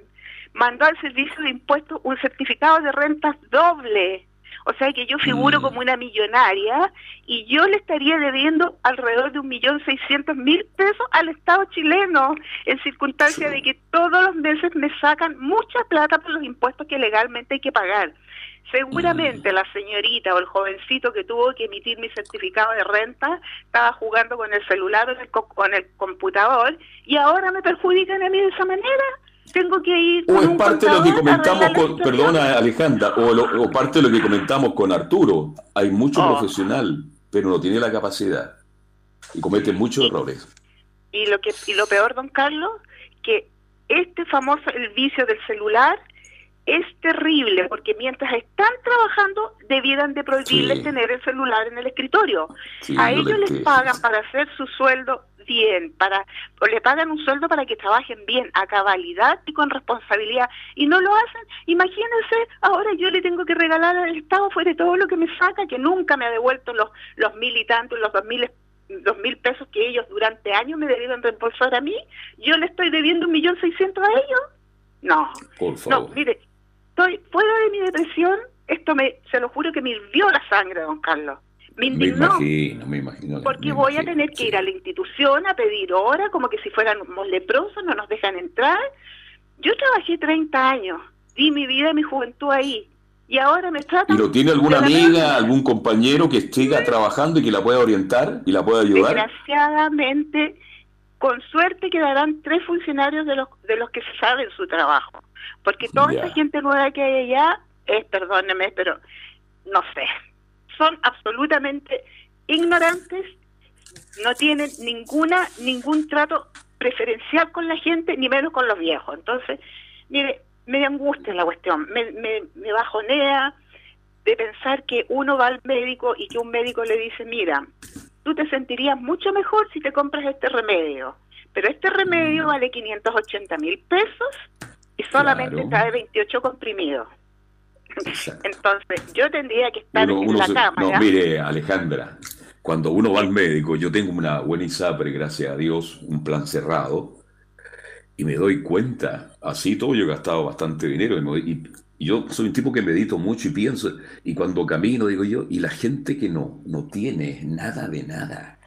mandó al servicio de impuestos un certificado de rentas doble. O sea que yo figuro como una millonaria y yo le estaría debiendo alrededor de un millón seiscientos mil pesos al Estado chileno, en circunstancia de que todos los meses me sacan mucha plata por los impuestos que legalmente hay que pagar. Seguramente la señorita o el jovencito que tuvo que emitir mi certificado de renta estaba jugando con el celular o con el computador y ahora me perjudican a mí de esa manera. Tengo que ir O con es un parte de lo que comentamos con, perdona Alejandra, o, lo- o parte de lo que comentamos con Arturo. Hay mucho Oh. profesional, pero no tiene la capacidad y comete muchos errores. Y lo que y lo peor, don Carlos, que este famoso el vicio del celular es terrible porque mientras están trabajando debieran de prohibirles Sí. tener el celular en el escritorio. Sí, a no ellos les pagan para hacer su sueldo bien, para o le pagan un sueldo para que trabajen bien, a cabalidad y con responsabilidad y no lo hacen. Imagínense, ahora yo le tengo que regalar al Estado fuera de todo lo que me saca, que nunca me ha devuelto los los mil y tantos, los dos mil dos mil pesos que ellos durante años me debieron reembolsar a mí, yo le estoy debiendo un millón seiscientos a ellos. No, Por no, favor. mire, estoy fuera de mi depresión, esto me, se lo juro que me hirvió la sangre, don Carlos. Me me indignó. imagino, me imagino. Porque me voy a tener que sí. ir a la institución a pedir hora, como que si fuéramos leprosos, no nos dejan entrar. Yo trabajé 30 años, di mi vida y mi juventud ahí, y ahora me tratan... ¿Pero tiene alguna la amiga, algún compañero que siga trabajando y que la pueda orientar y la pueda ayudar? Desgraciadamente, con suerte quedarán tres funcionarios de los, de los que se saben su trabajo, porque toda Ya. esa gente nueva que hay allá es, perdóneme, pero no sé, son absolutamente ignorantes, no tienen ninguna ningún trato preferencial con la gente, ni menos con los viejos. Entonces, mire, me angustia la cuestión, me, me, me bajonea de pensar que uno va al médico y que un médico le dice, mira, tú te sentirías mucho mejor si te compras este remedio, pero este remedio vale 580 mil pesos y solamente Claro. trae 28 comprimidos. Entonces, yo tendría que estar Uno- en uno la se- cama. no, mire, Alejandra, cuando uno va al médico, yo tengo una buena ISAPRE, gracias a Dios, un plan cerrado, y me doy cuenta, así todo yo he gastado bastante dinero, y, me doy- y yo soy un tipo que medito mucho y pienso, y cuando camino digo yo, y la gente que no, no tiene nada de nada.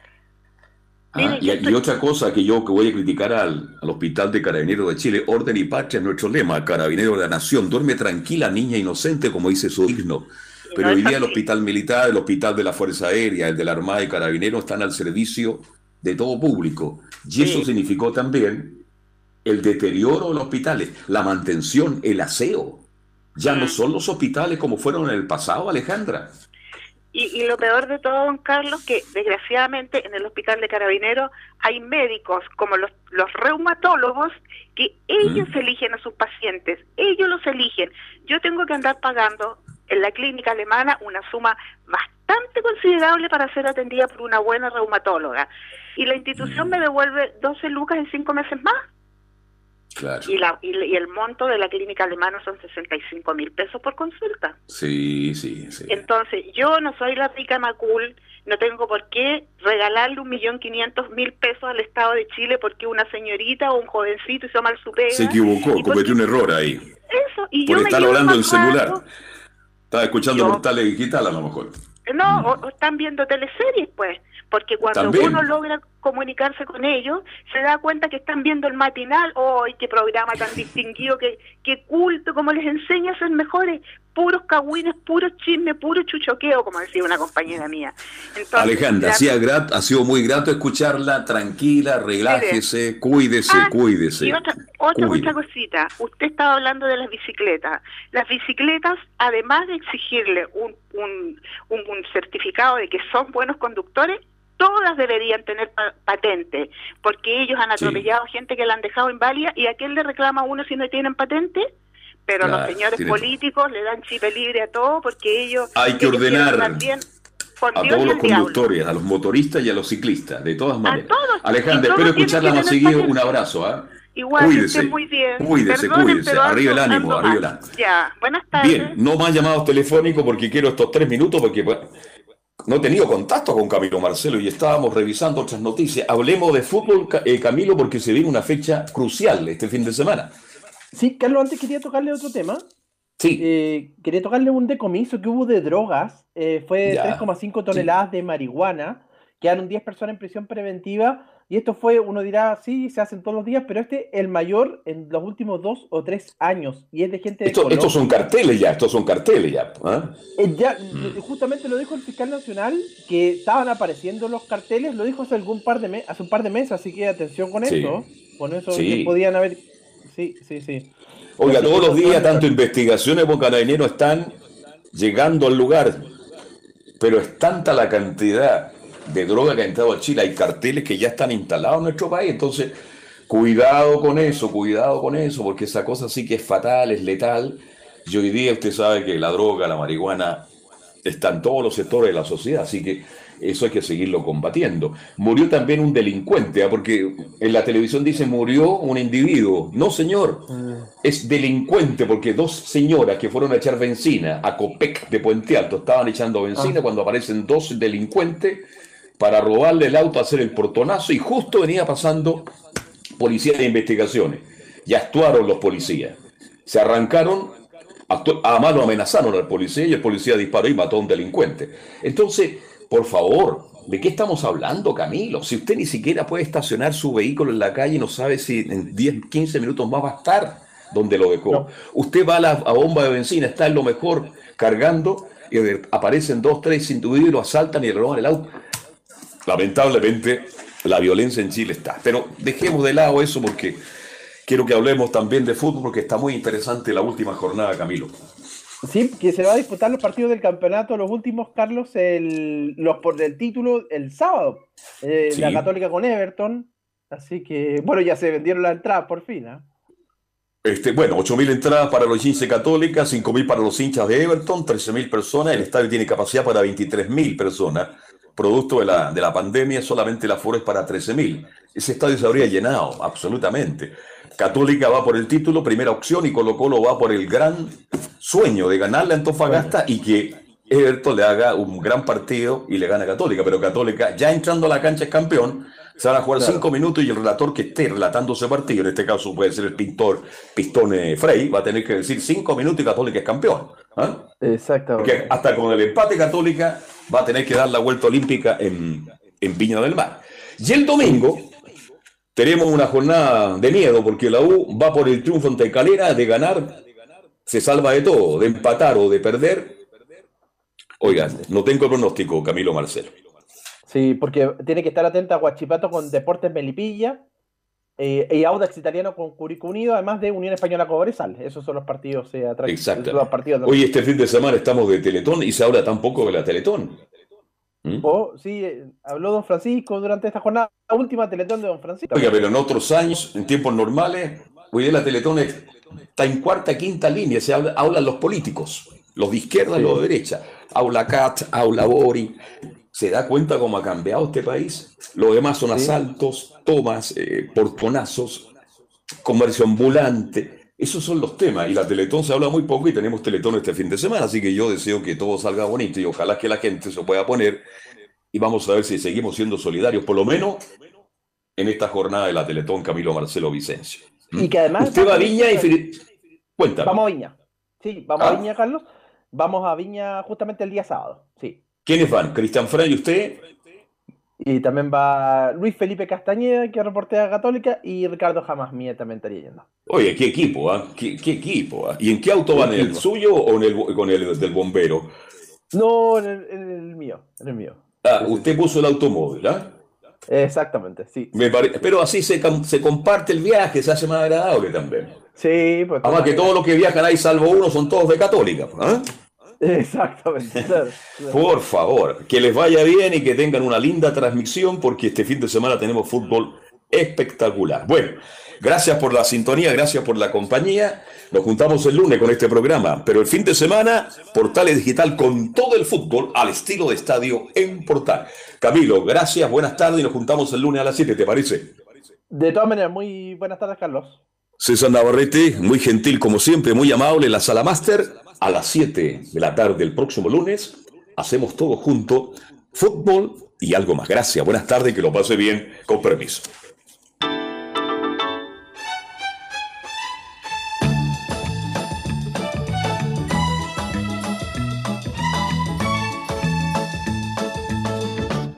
Ah, y, otra cosa que yo que voy a criticar al, al Hospital de Carabineros de Chile, orden y patria es nuestro lema, Carabineros de la Nación, duerme tranquila, niña inocente, como dice su himno. Pero hoy día el. Hospital Militar, el Hospital de la Fuerza Aérea, el de la Armada y Carabineros están al servicio de todo público. Y eso Sí. significó también el deterioro de los hospitales, la mantención, el aseo. Ya no son los hospitales como fueron en el pasado, Alejandra. Y, y lo peor de todo, don Carlos, que desgraciadamente en el hospital de carabineros hay médicos como los, los reumatólogos que ellos eligen a sus pacientes, ellos los eligen. Yo tengo que andar pagando en la clínica alemana una suma bastante considerable para ser atendida por una buena reumatóloga. Y la institución me devuelve 12 lucas en 5 meses más. Claro. Y, la, y, y el monto de la clínica alemana son 65 mil pesos por consulta. Sí, sí, sí. Entonces, yo no soy la rica Macul, no tengo por qué regalarle un millón quinientos mil pesos al Estado de Chile porque una señorita o un jovencito hizo mal su pega. Se equivocó, cometió un error ahí. Eso, y Por yo me estar llevo hablando en celular. Estaba escuchando Yo- portales digital a lo mejor. No, o, o están viendo teleseries, pues, porque cuando También. uno logra comunicarse con ellos, se da cuenta que están viendo el matinal, ¡ay, qué programa tan distinguido, qué, qué culto, como les enseña a ser mejores! Puros cagüines, puro chisme, puro chuchoqueo, como decía una compañera mía. Entonces, Alejandra, la- sí, ha, sido muy grato escucharla, tranquila, relájese, cuídese, Ah, cuídese. Y otra, otra, otra cosita, usted estaba hablando de las bicicletas. Las bicicletas, además de exigirle un, un, un, un certificado de que son buenos conductores, todas deberían tener pa- patente, porque ellos han Sí. atropellado gente que la han dejado inválida y a quién le reclama a uno si no tienen patente. Pero Claro, los señores políticos le dan chip libre a todo porque ellos... Hay que ellos ordenar por A Dios todos los diablo. conductores, a los motoristas y a los ciclistas, de todas maneras. todos, Alejandra, espero escucharla más seguido. Un abrazo, ¿ah? Igual, Cuídese. muy bien. Cuídese, Perdonen, cuídese. pero Arriba el ánimo, arriba el ánimo. Ya, buenas tardes. Bien, no más llamados telefónicos porque quiero estos tres minutos porque bueno, no he tenido contacto con Camilo Marcelo y estábamos revisando otras noticias. Hablemos de fútbol, eh, Camilo, porque se viene una fecha crucial este fin de semana. Sí, Carlos, antes quería tocarle otro tema. Sí. Eh, quería tocarle un decomiso que hubo de drogas. Eh, fue Ya. 3,5 toneladas de marihuana. Quedaron 10 personas en prisión preventiva. Y esto fue, uno dirá, sí, se hacen todos los días, pero este el mayor en los últimos dos o tres años. Y es de gente de Esto- estos son carteles ya, estos son carteles ya. ¿ah? Eh, ya, eh, justamente lo dijo el fiscal nacional que estaban apareciendo los carteles, lo dijo hace algún par de hace un par de meses, así que atención con Sí. eso. Con eso Sí. que podían haber. Sí, sí, sí. Oiga, todos los días tanto investigaciones como carabineros están llegando al lugar, pero es tanta la cantidad de droga que ha entrado a Chile, hay carteles que ya están instalados en nuestro país, entonces cuidado con eso, cuidado con eso, porque esa cosa sí que es fatal, es letal, y hoy día usted sabe que la droga, la marihuana, está en todos los sectores de la sociedad, así que eso hay que seguirlo combatiendo. Murió también un delincuente, ¿ah? porque en la televisión dice murió un individuo. No, señor, es delincuente porque dos señoras que fueron a echar benzina a Copec de Puente Alto estaban echando benzina cuando aparecen dos delincuentes para robarle el auto, hacer el portonazo y justo venía pasando policía de investigaciones y actuaron los policías. Se arrancaron, además lo amenazaron al policía y el policía disparó y mató a un delincuente. Entonces, por favor, ¿de qué estamos hablando, Camilo? Si usted ni siquiera puede estacionar su vehículo en la calle y no sabe si en 10, 15 minutos más va a estar donde lo dejó. Usted va a la a bomba de benzina, está en lo mejor cargando y aparecen dos, tres individuos, lo asaltan y le roban el auto. Lamentablemente, la violencia en Chile está. Pero dejemos de lado eso porque quiero que hablemos también de fútbol porque está muy interesante la última jornada, Camilo. Sí, que se va a disputar los partidos del campeonato, los últimos, Carlos, el, los por el título el sábado. Eh, Sí. La Católica con Everton. Así que, bueno, ya se vendieron las entradas por fin. ¿ah? Este, bueno, 8.000 entradas para los hinchas católicas, 5.000 para los hinchas de Everton, 13.000 personas. El estadio tiene capacidad para 23.000 personas. Producto de la, de la pandemia, solamente el aforo es para 13.000. Ese estadio se habría llenado, absolutamente. Católica va por el título, primera opción, y Colo Colo va por el gran sueño de ganarle a Antofagasta y que Everton le haga un gran partido y le gana a Católica. Pero Católica, ya entrando a la cancha, es campeón. Se van a jugar Claro. cinco minutos y el relator que esté relatando ese partido, en este caso puede ser el pintor Pistone Frey, va a tener que decir cinco minutos y Católica es campeón. ¿ah? Exactamente. Porque hasta con el empate Católica va a tener que dar la vuelta olímpica en, en Viña del Mar. Y el domingo tenemos una jornada de miedo porque la U va por el triunfo ante Calera de ganar, se salva de todo, de empatar o de perder. Oigan, no tengo pronóstico, Camilo Marcelo. Sí, porque tiene que estar atenta a Guachipato con Deportes Melipilla eh, y Audax Italiano con Curicó Unido, además de Unión Española Cobresal. Esos son los partidos eh, atrás. Exacto. Hoy este fin de semana estamos de Teletón y se habla tampoco de la Teletón. ¿Mm? Oh, sí, eh, habló Don Francisco durante esta jornada, la última Teletón de Don Francisco. Oiga, pero en otros años, en tiempos normales, hoy día la Teletón es- está en cuarta, quinta línea, se habla, hablan los políticos, los de izquierda y los de derecha. Aula Cat, Aula Bori. ¿Se da cuenta cómo ha cambiado este país? Lo demás son asaltos, tomas, eh, portonazos, comercio ambulante. Esos son los temas. Y la Teletón se habla muy poco y tenemos Teletón este fin de semana. Así que yo deseo que todo salga bonito y ojalá que la gente se pueda poner. Y vamos a ver si seguimos siendo solidarios, por lo menos en esta jornada de la Teletón Camilo Marcelo Vicencio. Y que además. Usted va a Viña y Fili- Cuéntame. Vamos a Viña. Sí, vamos Ah. a Viña, Carlos. Vamos a Viña justamente el día sábado. Sí. ¿Quiénes van? Cristian Fray y usted. Y también va Luis Felipe Castañeda, que reportea Católica, y Ricardo Jamás Mía también estaría yendo. Oye, qué equipo, ¿ah? ¿Qué, qué equipo, ¿ah? ¿Y en qué auto van? ¿En el suyo o en el, con el del bombero? No, en el, en el mío, en el mío. Ah, usted puso el automóvil, ¿ah? Exactamente, sí. Me pare- Pero así se, se comparte el viaje, se hace más agradable también. Sí, pues. Además que todos los que viajan ahí, salvo uno, son todos de católica. ¿ah? Exactamente. claro, claro. Por favor, que les vaya bien y que tengan una linda transmisión porque este fin de semana tenemos fútbol espectacular. Bueno, gracias por la sintonía, gracias por la compañía. Nos juntamos el lunes con este programa, pero el fin de semana, Portales Digital con todo el fútbol al estilo de estadio en Portal. Camilo, gracias, buenas tardes y nos juntamos el lunes a las 7, ¿te parece? De todas maneras, muy buenas tardes, Carlos. César Navarrete, muy gentil como siempre, muy amable en la sala máster. A las 7 de la tarde el próximo lunes hacemos todo junto, fútbol y algo más. Gracias, buenas tardes, que lo pase bien, con permiso.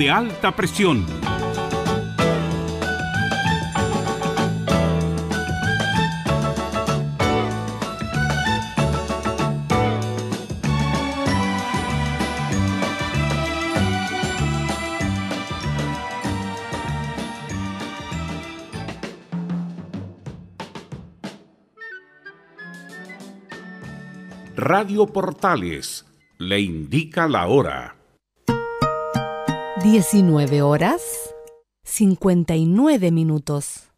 de alta presión. Radio Portales le indica la hora. 19 horas 59 minutos.